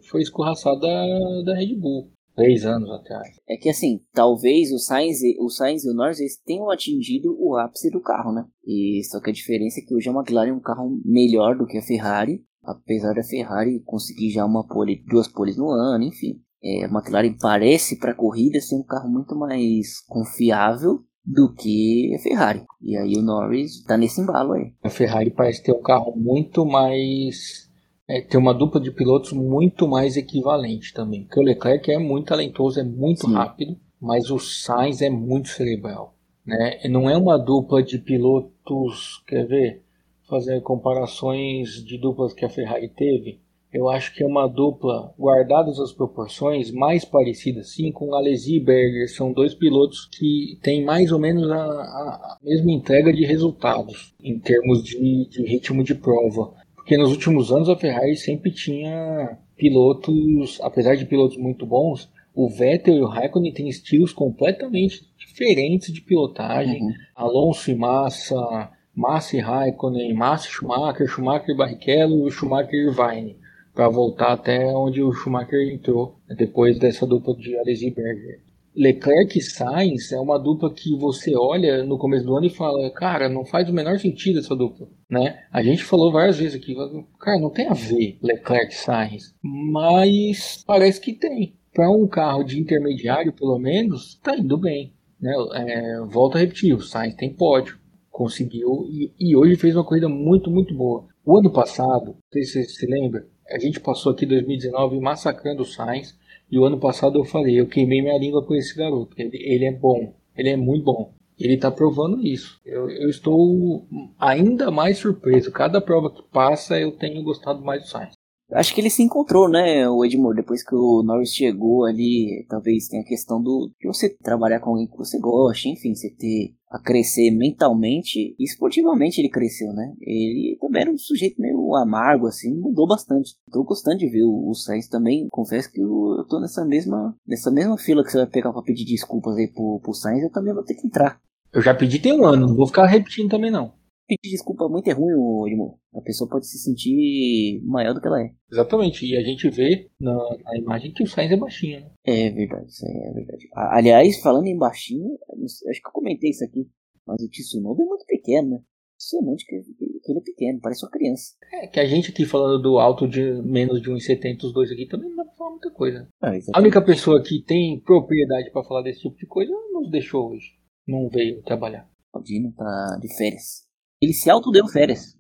foi escorraçado da, da Red Bull. três anos atrás. É que assim, talvez o Sainz, e- o Sainz e o Norris eles tenham atingido o ápice do carro, né? E só que a diferença é que hoje a McLaren é um carro melhor do que a Ferrari, apesar da Ferrari conseguir já uma pole, duas poles no ano, enfim. É, a McLaren parece para corrida ser um carro muito mais confiável do que a Ferrari. E aí o Norris tá nesse embalo aí. A Ferrari parece ter um carro muito mais. É, ter uma dupla de pilotos muito mais equivalente também. Porque o Leclerc é muito talentoso, é muito Sim. rápido, mas o Sainz é muito cerebral. Né? Não é uma dupla de pilotos. Quer ver? Fazer comparações de duplas que a Ferrari teve. Eu acho que é uma dupla, guardadas as proporções, mais parecida sim com Alesi e Berger. São dois pilotos que têm mais ou menos a, a- a mesma entrega de resultados em termos de, de ritmo de prova. Porque nos últimos anos a Ferrari sempre tinha pilotos, apesar de pilotos muito bons, o Vettel e o Raikkonen têm estilos completamente diferentes de pilotagem. Uhum. Alonso e Massa, Massa e Raikkonen, Massa e Schumacher, Schumacher e Barrichello e Schumacher e Irvine, para voltar até onde o Schumacher entrou depois dessa dupla de Alesi e Berger. Leclerc e Sainz é uma dupla que você olha no começo do ano e fala, cara, não faz o menor sentido essa dupla, né? A gente falou várias vezes aqui, cara, não tem a ver Leclerc e Sainz, mas parece que tem. Para um carro de intermediário, pelo menos, tá indo bem. Né? É, volto a repetir, o Sainz tem pódio, conseguiu e, e hoje fez uma corrida muito, muito boa. O ano passado, não sei se você se lembra, a gente passou aqui 2019 massacrando o Sainz e o ano passado eu falei, eu queimei minha língua com esse garoto, ele, ele é bom, ele é muito bom. Ele está provando isso. Eu, eu estou ainda mais surpreso. Cada prova que passa, eu tenho gostado mais do Sainz. Acho que ele se encontrou, né, o Edmur, depois que o Norris chegou ali, talvez tenha a questão do de você trabalhar com alguém que você gosta, enfim, você ter a crescer mentalmente e esportivamente ele cresceu, né? Ele também era um sujeito meio amargo, assim, mudou bastante. Tô gostando de ver o, Sainz também, confesso que eu, eu tô nessa mesma, nessa mesma fila que você vai pegar pra pedir desculpas aí pro, pro Sainz, eu também vou ter que entrar. Eu já pedi tem um ano, não vou ficar repetindo também não. Pedir desculpa muito é ruim, Edmur. A pessoa pode se sentir maior do que ela é. Exatamente. E a gente vê na, na imagem que o Sainz é baixinho, né? É verdade, isso aí é verdade. Aliás, falando em baixinho, acho que eu comentei isso aqui, mas o Tsunoda é muito pequeno, né? Impressionante que, que ele é pequeno, parece uma criança. É que a gente aqui falando do alto de menos de 1,70, os dois aqui também não dá pra falar muita coisa. Ah, A única pessoa que tem propriedade pra falar desse tipo de coisa nos deixou hoje. Não veio trabalhar. O Dino tá de férias. Ele se autodeu férias.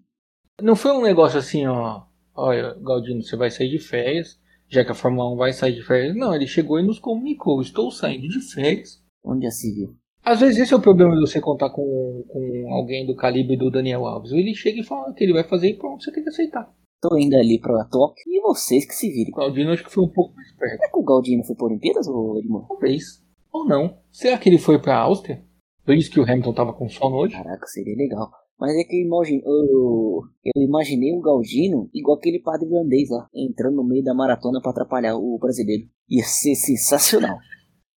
Não foi um negócio assim, ó. Olha, Galdino, você vai sair de férias, já que a Fórmula 1 vai sair de férias. Não, ele chegou e nos comunicou. Estou saindo de férias. Onde já se viu? Às vezes esse é o problema de você contar com, com alguém do calibre do Daniel Alves. Ele chega e fala que ele vai fazer e pronto, você tem que aceitar. Tô indo ali pra Tóquio e vocês que se virem. O Galdino acho que foi um pouco mais perto. Será que o Galdino foi pra Olimpíadas, ou Edmur? Talvez. Ou não. Será que ele foi pra Áustria? Por isso que o Hamilton tava com sono hoje? Caraca, seria legal. Mas é que eu, imagine, eu, eu imaginei o Galdino igual aquele padre irlandês lá, entrando no meio da maratona pra atrapalhar o brasileiro. Ia ser sensacional.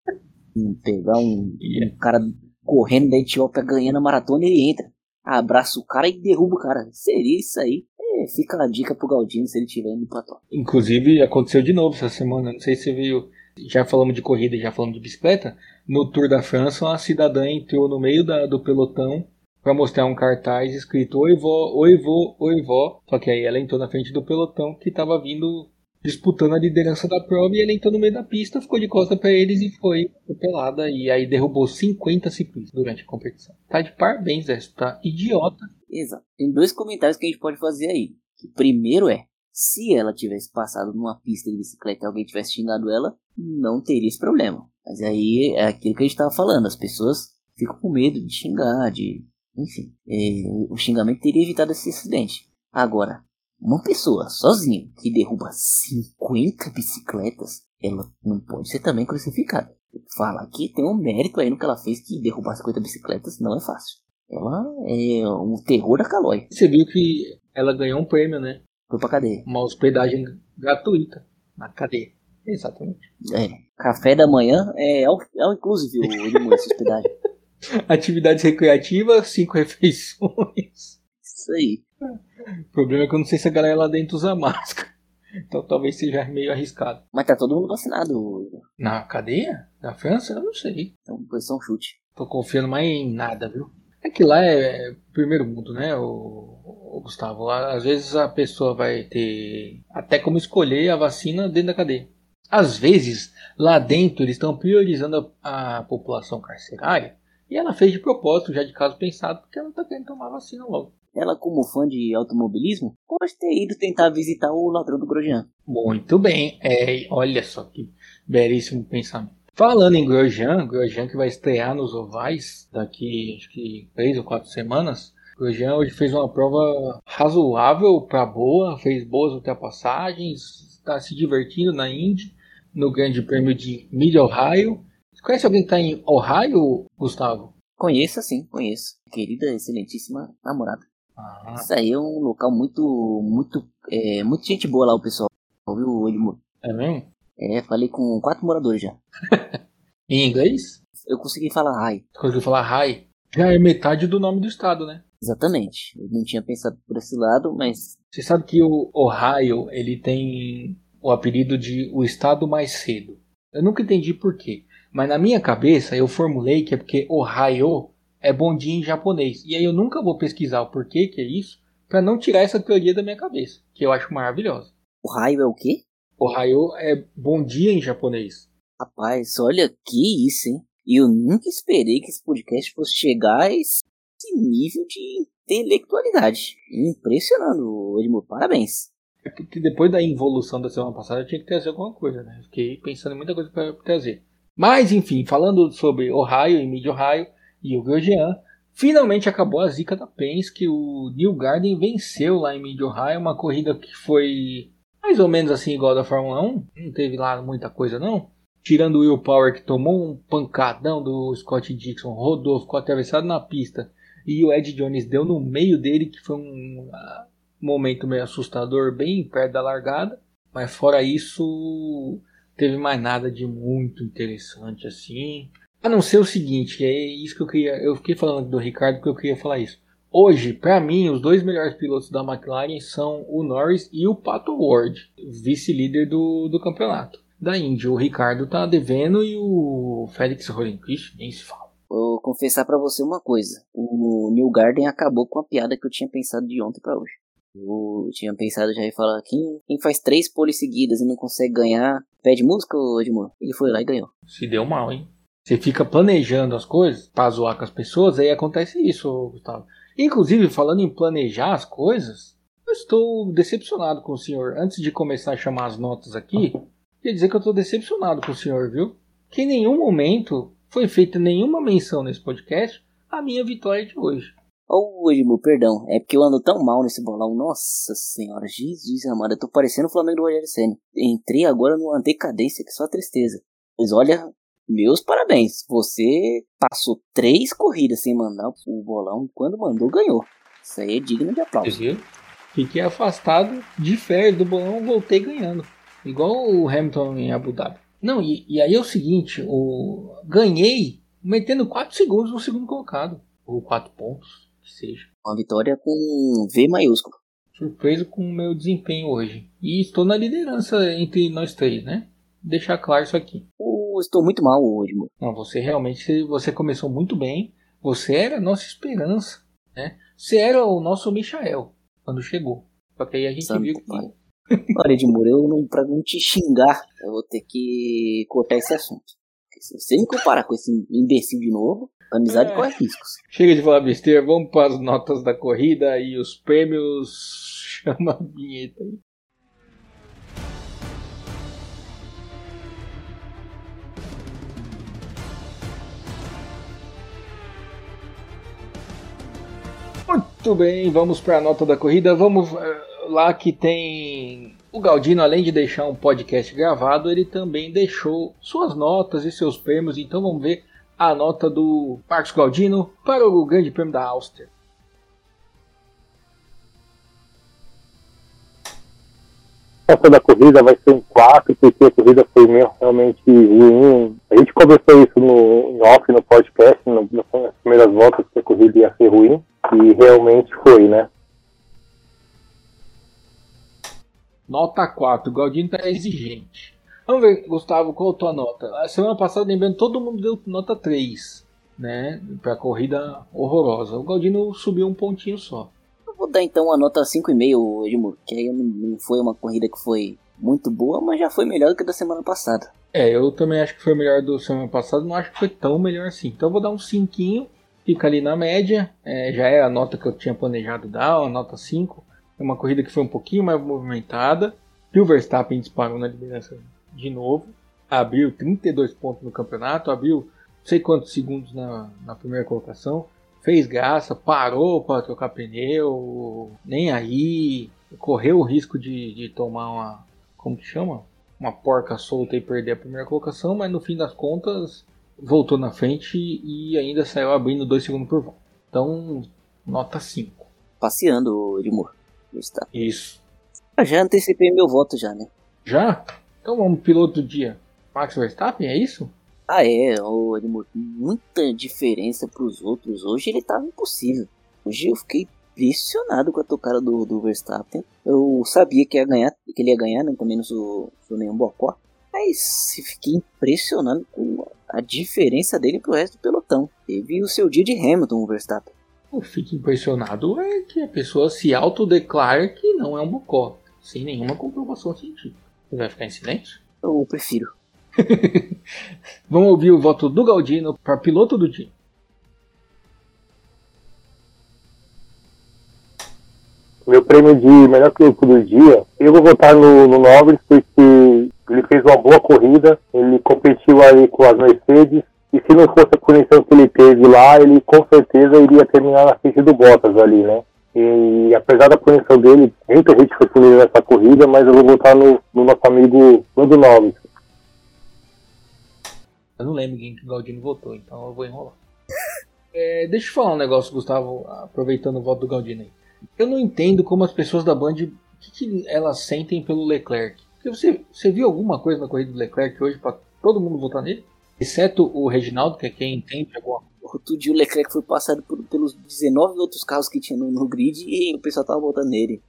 Pegar um, um cara correndo da Etiópia ganhando a maratona e ele entra. Abraça o cara e derruba o cara. Seria isso aí. É, fica a dica pro Galdino se ele tiver indo pra top. Inclusive, aconteceu de novo essa semana. Não sei se você viu. Já falamos de corrida, já falamos de bicicleta. No Tour da França, uma cidadã entrou no meio da- do pelotão para mostrar um cartaz escrito Oi vó, oi vô, oi vó. Só que aí ela entrou na frente do pelotão que estava vindo disputando a liderança da prova e ela entrou no meio da pista, ficou de costa para eles e foi atropelada. E aí derrubou 50 ciclistas durante a competição. Tá de parabéns, essa tá idiota. Exato. Tem dois comentários que a gente pode fazer aí. Que primeiro é, se ela tivesse passado numa pista de bicicleta e alguém tivesse xingado ela, não teria esse problema. Mas aí é aquilo que a gente tava falando, as pessoas ficam com medo de xingar, de. Enfim, é, o xingamento teria evitado esse acidente. Agora, uma pessoa sozinha que derruba 50 bicicletas, ela não pode ser também crucificada. Falar que tem um mérito aí no que ela fez, que derrubar 50 bicicletas não é fácil. Ela é um terror da Calói. Você viu que ela ganhou um prêmio, né? Foi pra cadeia. Uma hospedagem gratuita na cadeia. Exatamente. É. Café da manhã é all, all inclusive o Edmundo, essa hospedagem. Atividades recreativas, cinco refeições. Isso aí. O problema é que eu não sei se a galera lá dentro usa máscara. Então talvez seja meio arriscado. Mas tá todo mundo vacinado. Na cadeia? Da França? Eu não sei. Então foi só um chute. Tô confiando mais em nada, viu? É que lá é primeiro mundo, né, o, o Gustavo? Às vezes a pessoa vai ter até como escolher a vacina dentro da cadeia. Às vezes, lá dentro, eles estão priorizando a, a população carcerária e ela fez de propósito, já de caso pensado, porque ela tá querendo tomar vacina logo. Ela, como fã de automobilismo, pode ter ido tentar visitar o ladrão do Grosjean. Muito bem, é, olha só que belíssimo pensamento. Falando em Grosjean, Grosjean que vai estrear nos ovais daqui acho que três ou quatro semanas. Grosjean hoje fez uma prova razoável para boa, fez boas ultrapassagens, está se divertindo na Indy, no Grande Prêmio de Mid Ohio. Conhece alguém que está em Ohio, Gustavo? Conheço, sim, conheço. Querida, excelentíssima namorada. Ah, Isso aí é um local muito, muito, é, muito gente boa lá, o pessoal. Viu, Edmundo? é mesmo? É, falei com quatro moradores já. Em inglês? Eu consegui falar hi. Conseguiu falar hi. Já é metade do nome do estado, né? Exatamente. Eu não tinha pensado por esse lado, mas Você sabe que o Ohio ele tem o apelido de o estado mais cedo. Eu nunca entendi por quê, mas na minha cabeça eu formulei que é porque Ohio é bom dia em japonês. E aí eu nunca vou pesquisar o porquê que é isso para não tirar essa teoria da minha cabeça, que eu acho maravilhosa. o raio é o quê? Ohio é bom dia em japonês. Rapaz, olha que isso, hein? E eu nunca esperei que esse podcast fosse chegar a esse nível de intelectualidade. Impressionando, Edmundo. Parabéns. É porque depois da involução da semana passada eu tinha que trazer alguma coisa, né? Fiquei pensando em muita coisa para trazer. Mas enfim, falando sobre Ohio e Mid Ohio e o Grosjean, finalmente acabou a zica da Penske. O New Garden venceu lá em Mid Ohio, uma corrida que foi mais ou menos assim igual da Fórmula 1. Não teve lá muita coisa não. Tirando o Will Power que tomou um pancadão do Scott Dixon, rodou, ficou atravessado na pista. E o Ed Jones deu no meio dele, que foi um ah, momento meio assustador, bem perto da largada. Mas fora isso, teve mais nada de muito interessante assim. A não ser o seguinte, que é isso que eu queria. Eu fiquei falando do Ricardo porque eu queria falar isso. Hoje, para mim, os dois melhores pilotos da McLaren são o Norris e o Pato Ward, vice-líder do, do campeonato da Indy. O Ricardo tá devendo e o Félix Rosenquist nem se fala. Vou confessar pra você uma coisa. O New Garden acabou com a piada que eu tinha pensado de ontem pra hoje. Eu tinha pensado já em falar quem, quem faz três poles seguidas e não consegue ganhar, pede música, Edmur? Ele foi lá e ganhou. Se deu mal, hein? Você fica planejando as coisas pra zoar com as pessoas, aí acontece isso, Gustavo. Inclusive, falando em planejar as coisas, eu estou decepcionado com o senhor. Antes de começar a chamar as notas aqui, queria dizer que eu estou decepcionado com o senhor, viu? Que em nenhum momento foi feita nenhuma menção nesse podcast à minha vitória de hoje. Ô Edmur, perdão, é porque eu ando tão mal nesse bolão. Nossa senhora, Jesus amado, eu tô parecendo o Flamengo do Rogério Senna. Entrei agora numa decadência que só tristeza. Mas olha, meus parabéns. Você passou três corridas sem mandar o bolão. Quando mandou, ganhou. Isso aí é digno de aplauso. Fiquei afastado de férias do bolão, voltei ganhando. Igual o Hamilton em Abu Dhabi. Não, e, e aí é o seguinte, o, ganhei metendo 4 segundos no segundo colocado. Ou 4 pontos, que seja. Uma vitória com V maiúsculo. Surpreso com o meu desempenho hoje. E estou na liderança entre nós três, né? Deixar claro isso aqui. Eu estou muito mal hoje, mano. Não, você realmente você começou muito bem. Você era a nossa esperança, né? Você era o nosso Michael quando chegou. Só que aí a gente Santo viu que pai. Olha, Edmur, eu não, pra não te xingar, eu vou ter que cortar esse assunto. Porque se você me comparar com esse imbecil de novo, amizade É. corre riscos. Chega de falar besteira, vamos para as notas da corrida e os prêmios. Chama a vinheta aí. Muito bem, vamos para a nota da corrida. Vamos eh, lá que tem o Galdino, além de deixar um podcast gravado, ele também deixou suas notas e seus prêmios. Então vamos ver a nota do Marcos Galdino para o Grande Prêmio da Áustria. Essa da corrida vai ser um 4, porque a corrida foi realmente ruim. A gente conversou isso no, em off no podcast, no, nas primeiras voltas, que a corrida ia ser ruim, e realmente foi, né? Nota 4. O Galdino tá exigente. Vamos ver, Gustavo, qual a tua nota? A semana passada, lembrando, todo mundo deu nota 3, né? Pra corrida horrorosa. O Galdino subiu um pontinho só. Eu vou dar então uma nota 5,5, Edmur, que aí não foi uma corrida que foi muito boa, mas já foi melhor do que da semana passada. É, eu também acho que foi melhor do semana passada, não acho que foi tão melhor assim. Então eu vou dar um 5, fica ali na média, é, já é a nota que eu tinha planejado dar, uma nota 5. É uma corrida que foi um pouquinho mais movimentada. E o Verstappen disparou na liderança de novo. Abriu 32 pontos no campeonato, abriu não sei quantos segundos na, na primeira colocação. Fez graça, parou para trocar pneu, nem aí. Correu o risco de, de tomar uma. Como que chama? Uma porca solta e perder a primeira colocação, mas no fim das contas voltou na frente e ainda saiu abrindo 2 segundos por volta. Então, nota 5. Passeando, Edmur. Isso. Eu já antecipei meu voto já, né? Já? Então vamos piloto do dia. Max Verstappen, é isso? Ah é, oh, Edmur, muita diferença pros outros. Hoje ele tava impossível. Hoje eu fiquei impressionado com a tocada do, do Verstappen. Eu sabia que ia ganhar, que ele ia ganhar, né? Também não sou, sou nenhum bocó. Mas fiquei impressionado com a diferença dele pro resto do pelotão. Teve o seu dia de Hamilton, o Verstappen eu fico impressionado é que a pessoa se autodeclara que não é um bocó, sem nenhuma comprovação científica. Você vai ficar em silêncio? Eu prefiro. Vamos ouvir o voto do Galdino para piloto do dia. Meu prêmio de melhor piloto do dia, eu vou votar no, no Norris porque ele fez uma boa corrida, ele competiu aí com as Mercedes, e se não fosse a punição que ele teve lá, ele com certeza iria terminar na frente do Bottas ali, né? E apesar da punição dele, muita gente foi punida nessa corrida, mas eu vou votar no, no nosso amigo Lando Norris. Eu não lembro quem que o Galdino votou, então eu vou enrolar. É, deixa eu falar um negócio, Gustavo, aproveitando o voto do Galdino aí. Eu não entendo como as pessoas da Band, o que, que elas sentem pelo Leclerc. Você, você viu alguma coisa na corrida do Leclerc hoje para todo mundo votar nele? Exceto o Reginaldo, que é quem entende alguma Outro dia o Leclerc foi passado por, pelos 19 outros carros que tinha no, no, grid e o pessoal tava votando nele.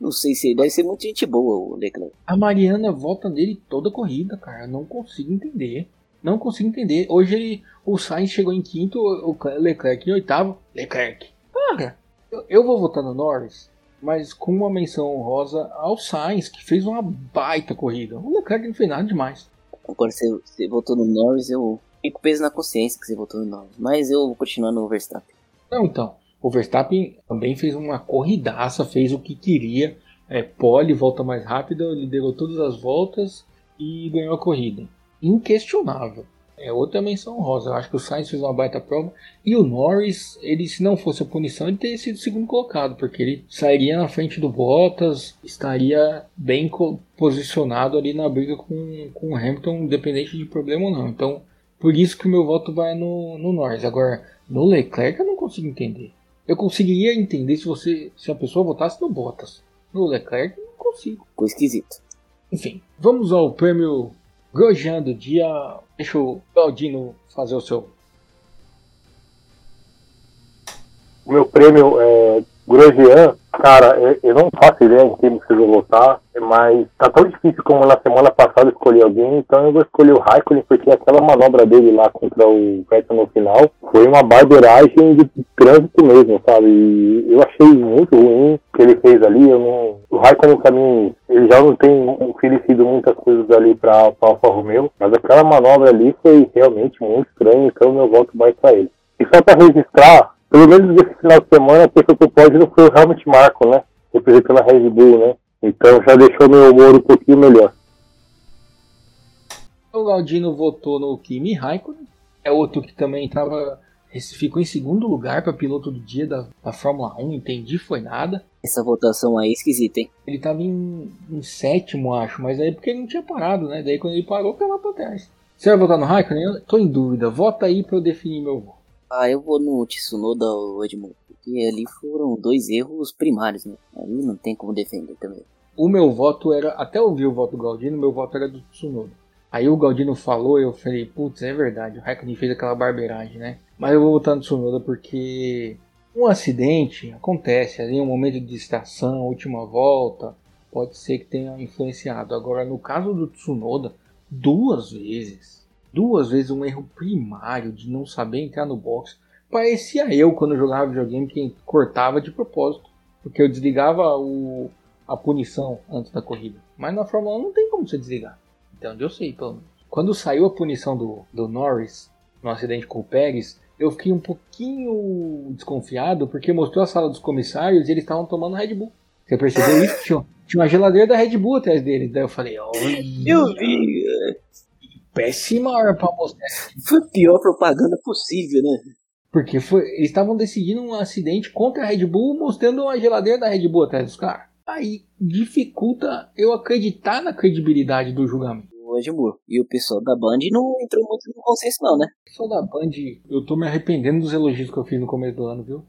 Não sei se deve ser muito gente boa o Leclerc. A Mariana vota nele toda corrida, cara. Eu não consigo entender. Não consigo entender. Hoje ele, o Sainz chegou em quinto, o Leclerc em oitavo. Leclerc. Cara, eu, eu vou votar no Norris, mas com uma menção honrosa ao Sainz, que fez uma baita corrida. O Leclerc não fez nada demais. Agora você, você votou no Norris, eu fico peso na consciência que você votou no Norris. Mas eu vou continuar no Verstappen. Não, então. O Verstappen também fez uma corridaça, fez o que queria. É, pole, volta mais rápida, liderou todas as voltas e ganhou a corrida. Inquestionável. É outra menção rosa. Eu acho que o Sainz fez uma baita prova. E o Norris, ele se não fosse a punição, ele teria sido segundo colocado, porque ele sairia na frente do Bottas, estaria bem posicionado ali na briga com, com o Hamilton, independente de problema ou não. Então, por isso que o meu voto vai no, no Norris. Agora, no Leclerc eu não consigo entender. Eu conseguiria entender se você se a pessoa votasse no Bottas. No Leclerc eu não consigo. Ficou esquisito. Enfim, vamos ao prêmio Grosjean do dia. Deixa o Galdino fazer o seu. O meu prêmio é Grosjean, cara, eu não faço ideia em quem vão votar, mas tá tão difícil como na semana passada escolher alguém, então eu vou escolher o Raikkonen, porque aquela manobra dele lá contra o Vettel no final foi uma barbeiragem de trânsito mesmo, sabe? E eu achei muito ruim o que ele fez ali, eu não... o Raikkonen pra mim, ele já não tem oferecido muitas coisas ali pra, pra Alfa Romeo, mas aquela manobra ali foi realmente muito estranha, então meu voto vai pra ele. E só para registrar, pelo menos nesse final de semana, a pessoa que pode não foi o Helmut Marko, né? Representando a Red Bull, né? Então já deixou meu humor um pouquinho melhor. O Galdino votou no Kimi Raikkonen, é outro que também estava ficou em segundo lugar para piloto do dia da, da, Fórmula 1, entendi, foi nada. Essa votação aí é esquisita, hein? Ele estava em, em, sétimo, acho, mas aí porque ele não tinha parado, né? Daí quando ele parou, caiu lá para trás. Você vai votar no Raikkonen? Eu tô em dúvida, vota aí para eu definir meu voto. Ah, eu vou no Tsunoda, Edmundo. Porque ali foram dois erros primários, né? Ali não tem como defender também. O meu voto era, até ouvir o voto do Galdino, meu voto era do Tsunoda. Aí o Galdino falou eu falei, putz, é verdade, o Raikkonen fez aquela barbeiragem, né? Mas eu vou votar no Tsunoda porque um acidente acontece ali, um momento de distração, última volta. pode ser que tenha influenciado. Agora, no caso do Tsunoda, duas vezes, duas vezes um erro primário de não saber entrar no box. Parecia eu quando jogava videogame que cortava de propósito, porque eu desligava o, a punição antes da corrida. Mas na Fórmula 1 não tem como você desligar. Então, eu sei, pelo menos. Quando saiu a punição do, do Norris no acidente com o Pérez, eu fiquei um pouquinho desconfiado porque mostrou a sala dos comissários e eles estavam tomando Red Bull. Você percebeu isso? Tinha, tinha uma geladeira da Red Bull atrás deles. Daí eu falei, olha. Eu vi. Péssima hora pra mostrar. Foi a pior propaganda possível, né? Porque foi, eles estavam decidindo um acidente contra a Red Bull, mostrando uma geladeira da Red Bull atrás dos caras. Aí dificulta eu acreditar na credibilidade do julgamento. O Edmur. E o pessoal da Band não entrou muito no consenso, não, né? O pessoal da Band, eu tô me arrependendo dos elogios que eu fiz no começo do ano, viu?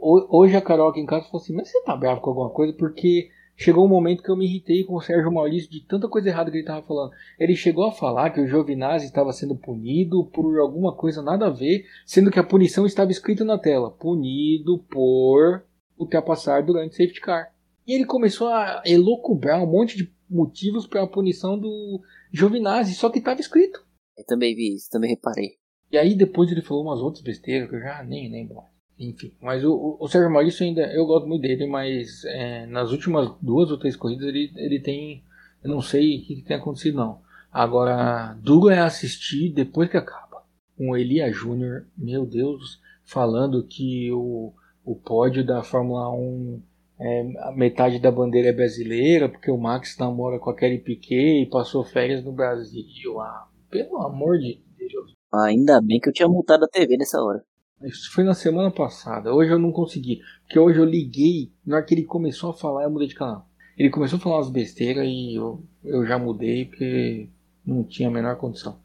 Hoje a Carol aqui em casa falou assim: Mas você tá bravo com alguma coisa? Porque chegou um momento que eu me irritei com o Sérgio Maurício de tanta coisa errada que ele tava falando. Ele chegou a falar que o Giovinazzi estava sendo punido por alguma coisa nada a ver, sendo que a punição estava escrita na tela: punido por ultrapassar durante safety car. E ele começou a elocubrar um monte de motivos para a punição do Giovinazzi, só que estava escrito. Eu também vi isso, também reparei. E aí depois ele falou umas outras besteiras que eu já nem lembro. Enfim, mas o, o Sérgio Maurício ainda, eu gosto muito dele, mas é, nas últimas duas ou três corridas ele, ele tem, eu não sei o que, que tem acontecido não. Agora, duro é assistir depois que acaba. Um Elia Júnior, meu Deus, falando que o, o pódio da Fórmula 1 é, metade da bandeira é brasileira, porque o Max namora com a Kelly Piquet e passou férias no Brasil. Ah, pelo amor de Deus. Ainda bem que eu tinha multado a TV nessa hora. Isso foi na semana passada. Hoje eu não consegui. Porque hoje eu liguei. Na hora que ele começou a falar, eu mudei de canal. Ele começou a falar umas besteiras e eu, eu já mudei porque não tinha a menor condição.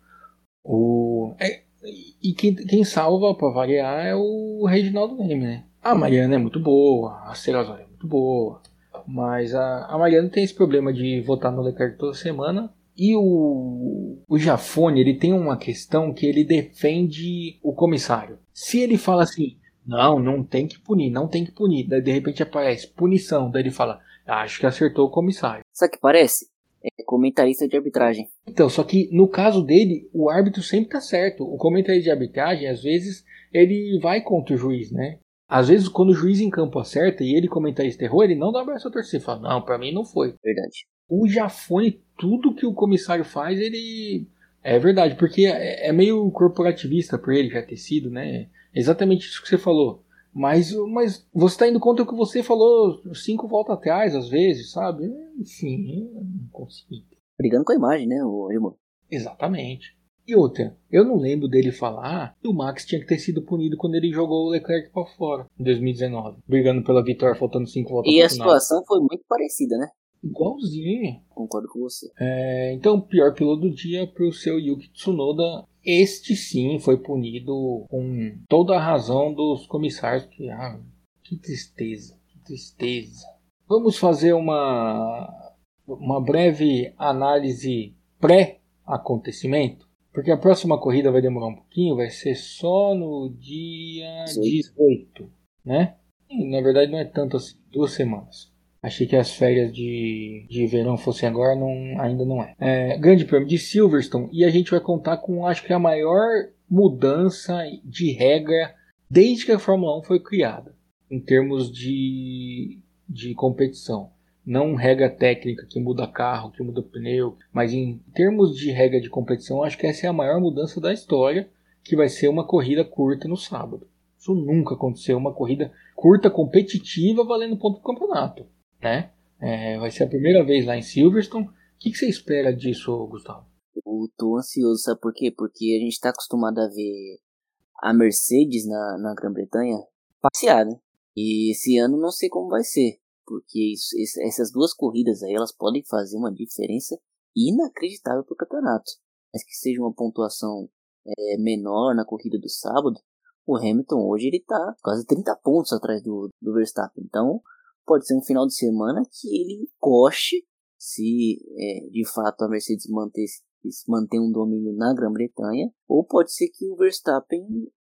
O, é, e quem, quem salva para variar é o Reginaldo Leme, né? A Mariana é muito boa, a Serrazoli é muito boa. Mas a, a Mariana tem esse problema de votar no Leclerc toda semana. E o, o Jafone, ele tem uma questão que ele defende o comissário. Se ele fala assim, não, não tem que punir, não tem que punir. Daí de repente aparece punição. Daí ele fala, acho que acertou o comissário. Sabe que parece? É comentarista de arbitragem. Então, só que no caso dele, o árbitro sempre tá certo. O comentarista de arbitragem, às vezes, ele vai contra o juiz, né? Às vezes, quando o juiz em campo acerta e ele comentarista errou, ele não dá abraço a torcer. Fala, não, pra mim não foi. Verdade. O Jafone, tudo que o comissário faz, ele. É verdade, porque é, é meio corporativista por ele já ter sido, né? Exatamente isso que você falou. Mas, mas você está indo contra o que você falou cinco voltas atrás, às vezes, sabe? Enfim, não consigo. Brigando com a imagem, né, o irmão? Exatamente. E outra, eu não lembro dele falar que o Max tinha que ter sido punido quando ele jogou o Leclerc para fora, em 2019, brigando pela vitória, faltando cinco voltas E a situação foi muito parecida, né? Igualzinho. Concordo com você. É, então, pior piloto do dia para o seu Yuki Tsunoda. Este sim foi punido com toda a razão dos comissários. Que, ah, que tristeza, que tristeza. Vamos fazer uma, uma breve análise pré-acontecimento. Porque a próxima corrida vai demorar um pouquinho, vai ser só no dia 18, né? E, na verdade não é tanto assim, duas semanas. Achei que as férias de, de verão fossem agora, não, ainda não é. é. Grande prêmio de Silverstone e a gente vai contar com, acho que a maior mudança de regra desde que a Fórmula 1 foi criada, em termos de, de competição não regra técnica que muda carro, que muda pneu, mas em termos de regra de competição, acho que essa é a maior mudança da história, que vai ser uma corrida curta no sábado. Isso nunca aconteceu, uma corrida curta competitiva valendo ponto do campeonato, né? É, vai ser a primeira vez lá em Silverstone. O que, que você espera disso, Gustavo? Eu tô ansioso, sabe por quê? Porque a gente está acostumado a ver a Mercedes na, na Grã-Bretanha passear, né? E esse ano não sei como vai ser porque isso, essas duas corridas aí elas podem fazer uma diferença inacreditável para o campeonato. Mas que seja uma pontuação é, menor na corrida do sábado, o Hamilton hoje ele está quase 30 pontos atrás do, do Verstappen. Então pode ser um final de semana que ele coche se é, de fato a Mercedes manter, manter um domínio na Grã-Bretanha, ou pode ser que o Verstappen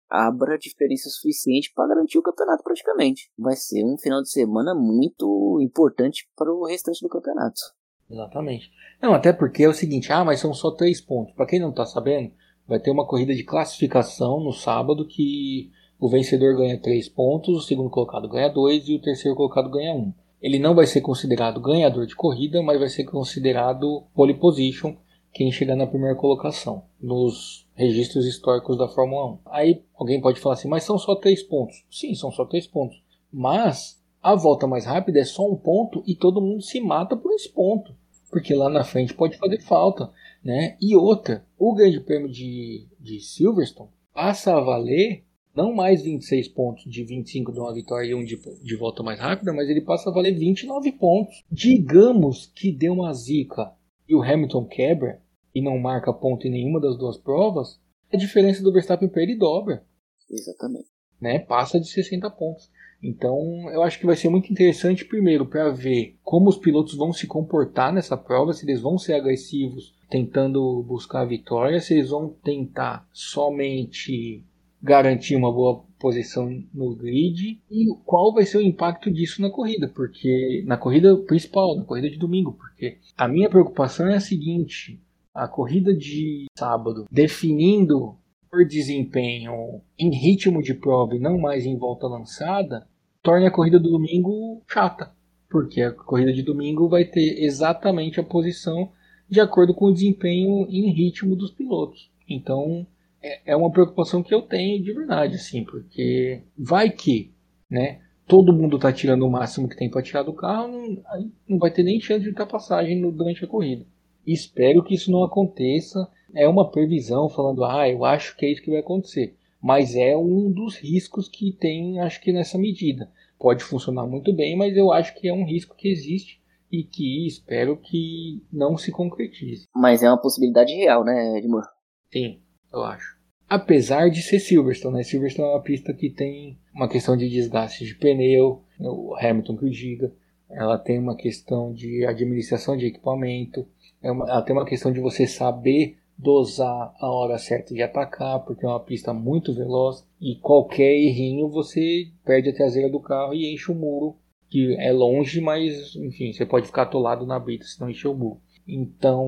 abra diferença suficiente para garantir o campeonato praticamente. Vai ser um final de semana muito importante para o restante do campeonato. Exatamente. Não, até porque é o seguinte, ah, mas são só três pontos. Para quem não está sabendo, vai ter uma corrida de classificação no sábado que o vencedor ganha três pontos, o segundo colocado ganha dois e o terceiro colocado ganha um. Ele não vai ser considerado ganhador de corrida, mas vai ser considerado pole position quem chegar na primeira colocação nos registros históricos da Fórmula 1. Aí alguém pode falar assim, mas são só três pontos. Sim, são só três pontos. Mas a volta mais rápida é só um ponto e todo mundo se mata por esse ponto. Porque lá na frente pode fazer falta. Né? E outra, o Grande Prêmio de, de Silverstone passa a valer não mais 26 pontos de 25 de uma vitória e um de, de volta mais rápida, mas ele passa a valer 29 pontos. Digamos que deu uma zica e o Hamilton quebra e não marca ponto em nenhuma das duas provas, a diferença do Verstappen para ele dobra. Exatamente. Né? Passa de 60 pontos. Então, eu acho que vai ser muito interessante, primeiro, para ver como os pilotos vão se comportar nessa prova, se eles vão ser agressivos tentando buscar a vitória, se eles vão tentar somente garantir uma boa posição no grid e qual vai ser o impacto disso na corrida, porque na corrida principal, na corrida de domingo, porque a minha preocupação é a seguinte: a corrida de sábado, definindo por desempenho em ritmo de prova e não mais em volta lançada, torna a corrida do domingo chata, porque a corrida de domingo vai ter exatamente a posição de acordo com o desempenho em ritmo dos pilotos. Então, é, é uma preocupação que eu tenho de verdade, assim, porque vai que, né? Todo mundo tá tirando o máximo que tem para tirar do carro, não, não vai ter nem chance de ultrapassagem no, durante a corrida. Espero que isso não aconteça. É uma previsão falando, ah, eu acho que é isso que vai acontecer. Mas é um dos riscos que tem, acho que nessa medida. Pode funcionar muito bem, mas eu acho que é um risco que existe e que espero que não se concretize. Mas é uma possibilidade real, né, Edmur? Sim eu acho. Apesar de ser Silverstone, né? Silverstone é uma pista que tem uma questão de desgaste de pneu, o Hamilton que o diga. Ela tem uma questão de administração de equipamento. É ela tem uma questão de você saber dosar a hora certa de atacar, porque é uma pista muito veloz e qualquer errinho você perde a traseira do carro e enche o muro, que é longe, mas enfim, você pode ficar atolado na brita se não encher o muro. Então,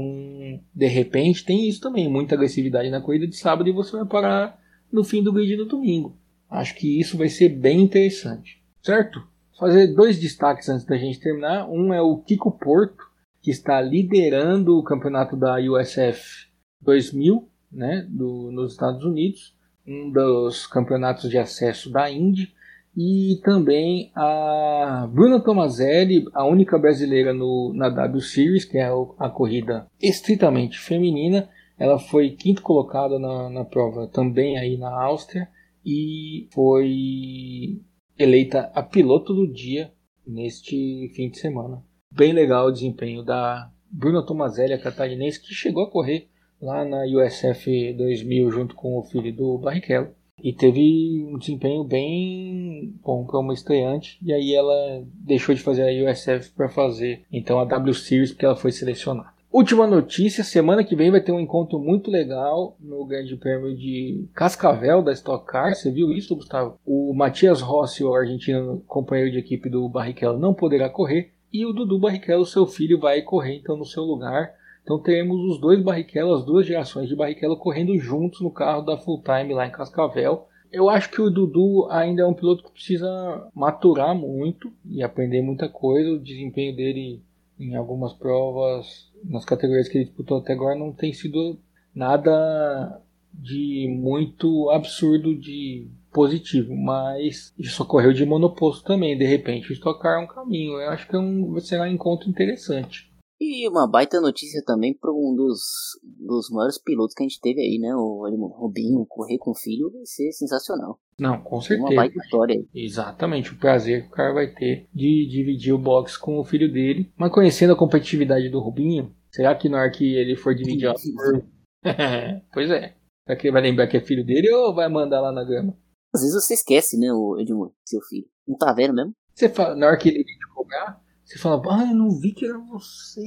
de repente, tem isso também, muita agressividade na corrida de sábado e você vai parar no fim do grid do domingo. Acho que isso vai ser bem interessante, certo? Fazer dois destaques antes da gente terminar. Um é o Kiko Porto, que está liderando o campeonato da USF 2000, né, do, nos Estados Unidos, um dos campeonatos de acesso da Indy e também a Bruna Tomazelli, a única brasileira no, na W Series, que é a corrida estritamente feminina. Ela foi quinto colocada na, na prova também aí na Áustria e foi eleita a piloto do dia neste fim de semana. Bem legal o desempenho da Bruna Tomazelli, a catarinense, que chegou a correr lá na USF 2000 junto com o filho do Barrichello e teve um desempenho bem bom para uma estreante. E aí ela deixou de fazer a USF para fazer então a W Series porque ela foi selecionada. Última notícia: semana que vem vai ter um encontro muito legal no Grande Prêmio de Cascavel da Stock Car. Você viu isso, Gustavo? O Matias Rossi, o argentino companheiro de equipe do Barrichello, não poderá correr. E o Dudu Barrichello, seu filho, vai correr então no seu lugar. Então teremos os dois Barrichello, as duas gerações de Barrichello correndo juntos no carro da Full Time lá em Cascavel. Eu acho que o Dudu ainda é um piloto que precisa maturar muito e aprender muita coisa. O desempenho dele em algumas provas, nas categorias que ele disputou até agora, não tem sido nada de muito absurdo de positivo, mas isso ocorreu de monoposto também. De repente, o Stock é um caminho. Eu acho que é um, será um encontro interessante. E uma baita notícia também para um dos, dos maiores pilotos que a gente teve aí, né? O Robinho correr com o filho vai ser sensacional. Não, com certeza. Uma baita história aí. Exatamente, o prazer que o cara vai ter de dividir o box com o filho dele. Mas conhecendo a competitividade do Rubinho, será que na hora que ele for dividir a Pois é. Será que ele vai lembrar que é filho dele ou vai mandar lá na grama? Às vezes você esquece, né, o Edmundo, seu filho. Não tá vendo mesmo? Você fala, na hora que ele te cobrar, você fala, ah, eu não vi que era você.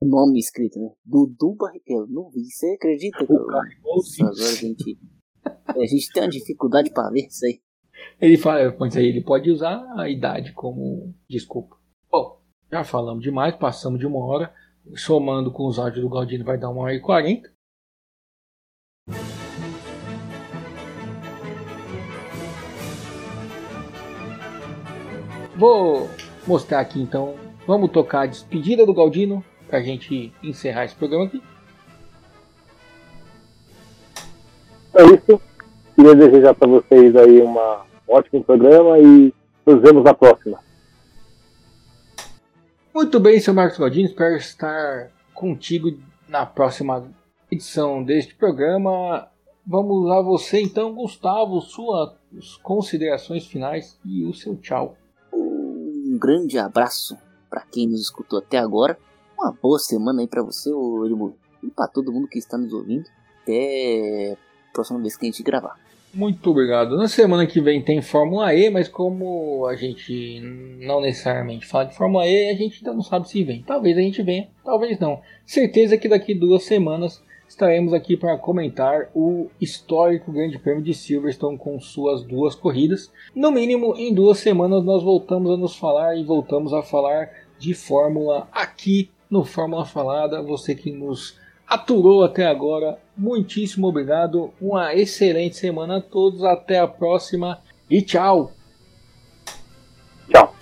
O nome escrito, né? Dudu Barrichello. Não vi. Você acredita? O cara, Nossa, agora a gente. A gente tem uma dificuldade para ver isso aí. Ele fala, pois aí ele pode usar a idade como desculpa. Bom, já falamos demais, passamos de uma hora. Somando com os áudios do Galdino vai dar uma hora e quarenta. Vou mostrar aqui então. Vamos tocar a despedida do Galdino pra gente encerrar esse programa aqui. É isso. Queria desejar para vocês aí um ótimo programa e nos vemos na próxima. Muito bem, seu Marcos Galdino. Espero estar contigo na próxima edição deste programa. Vamos a você então, Gustavo, suas considerações finais e o seu tchau. Grande abraço para quem nos escutou até agora. Uma boa semana aí para você, Edmundo, e para todo mundo que está nos ouvindo. Até a próxima vez que a gente gravar. Muito obrigado. Na semana que vem tem Fórmula E, mas como a gente não necessariamente fala de Fórmula E, a gente ainda não sabe se vem. Talvez a gente venha, talvez não. Certeza que daqui duas semanas estaremos aqui para comentar o histórico Grande Prêmio de Silverstone com suas duas corridas. No mínimo, em duas semanas nós voltamos a nos falar e voltamos a falar de Fórmula aqui no Fórmula Falada. Você que nos aturou até agora. Muitíssimo obrigado. Uma excelente semana a todos. Até a próxima e tchau. Tchau.